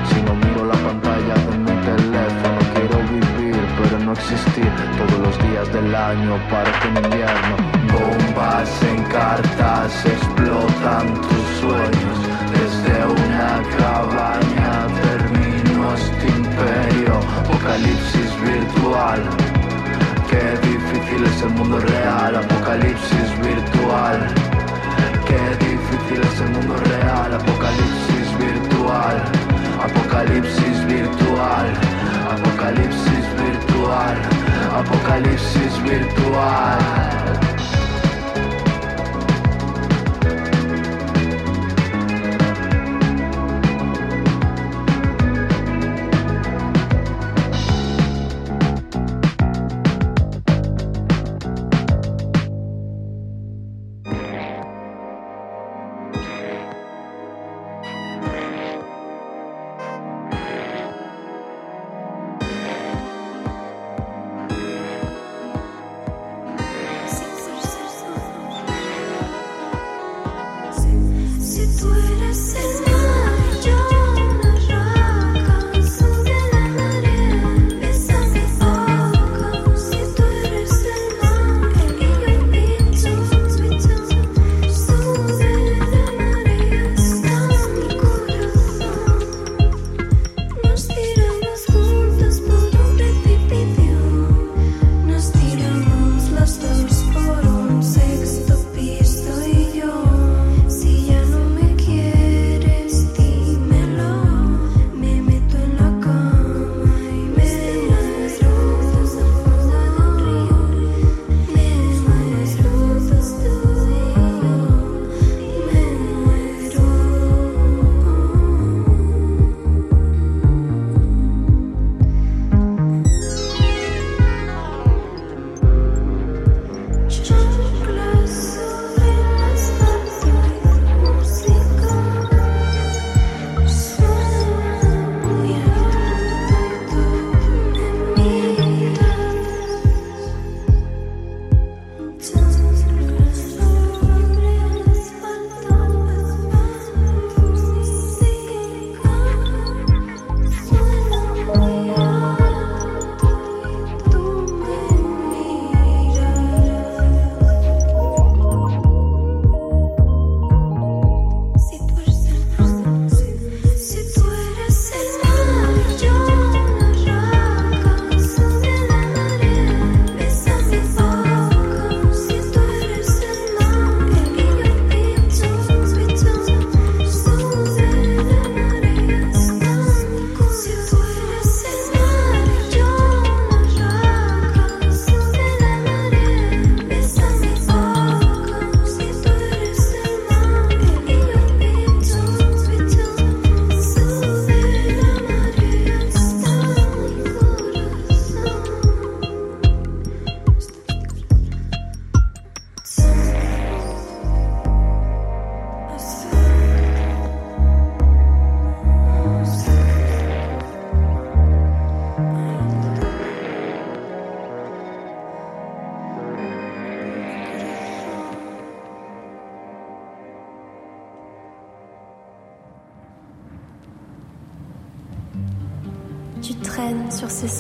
Si no miro la pantalla de mi teléfono quiero vivir pero no existir. Todos los días del año parece un invierno. Bombas en cartas explotan tus sueños desde una cabaña termino este imperio. Apocalipsis virtual. Qué difícil es el mundo real, apocalipsis virtual. Qué difícil es el mundo real, apocalipsis virtual, apocalipsis virtual, apocalipsis virtual, apocalipsis virtual.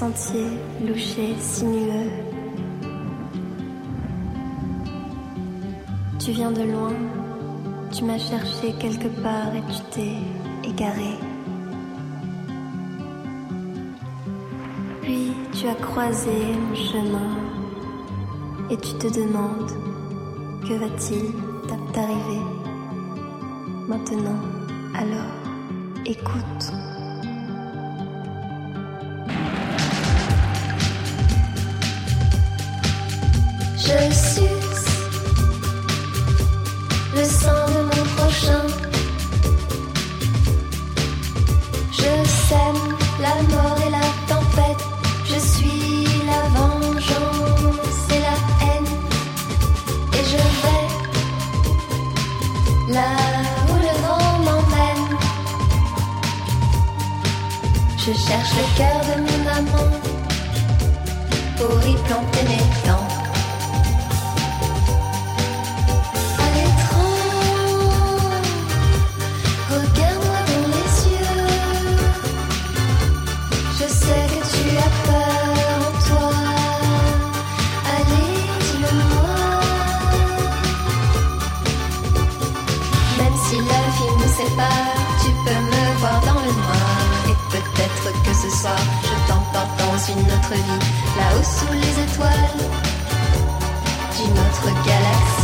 Sentiers louchés, sinueux. Tu viens de loin, tu m'as cherché quelque part et tu t'es égaré. Puis tu as croisé mon chemin et tu te demandes que va-t-il t'arriver maintenant? Cherche le cœur de mon amant pour y planter mes. Une autre vie, là-haut sous les étoiles d'une autre galaxie.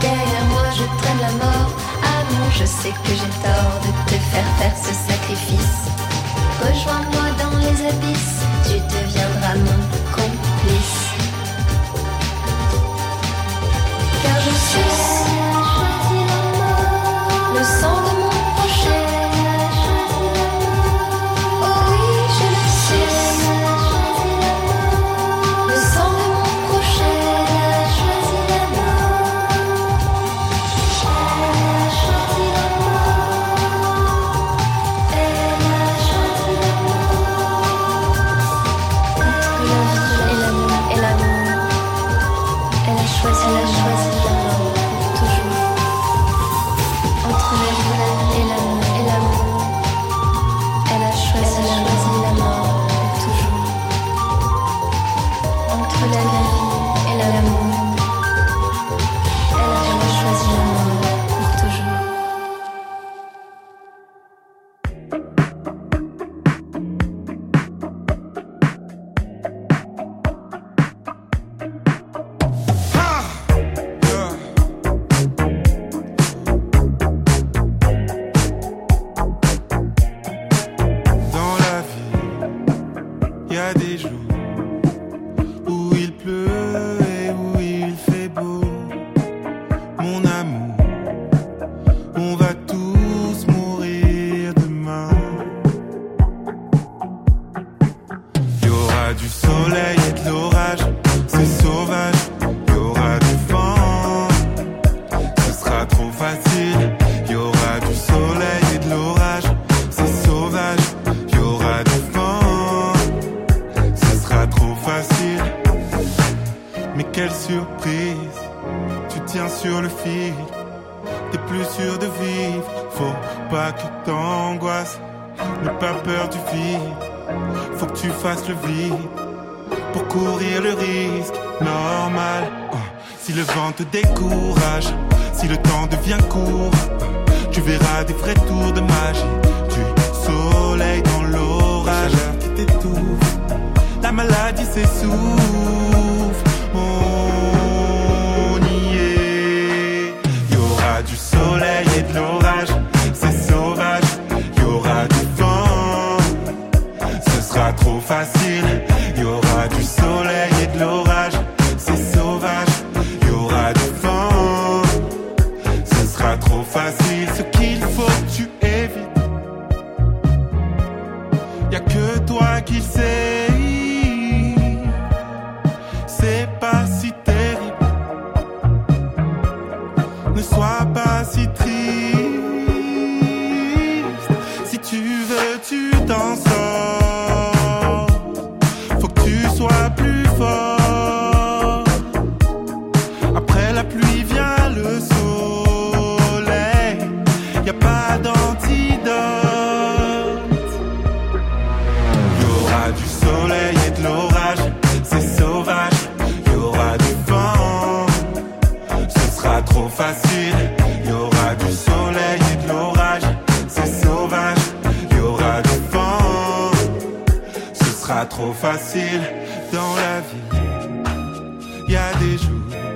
Derrière moi je traîne la mort Amour, je sais que j'ai tort de te faire faire ce sacrifice. Rejoins-moi dans les abysses, tu deviendras mon complice. Car je suis le sang te découvre e a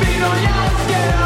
Be no jaskę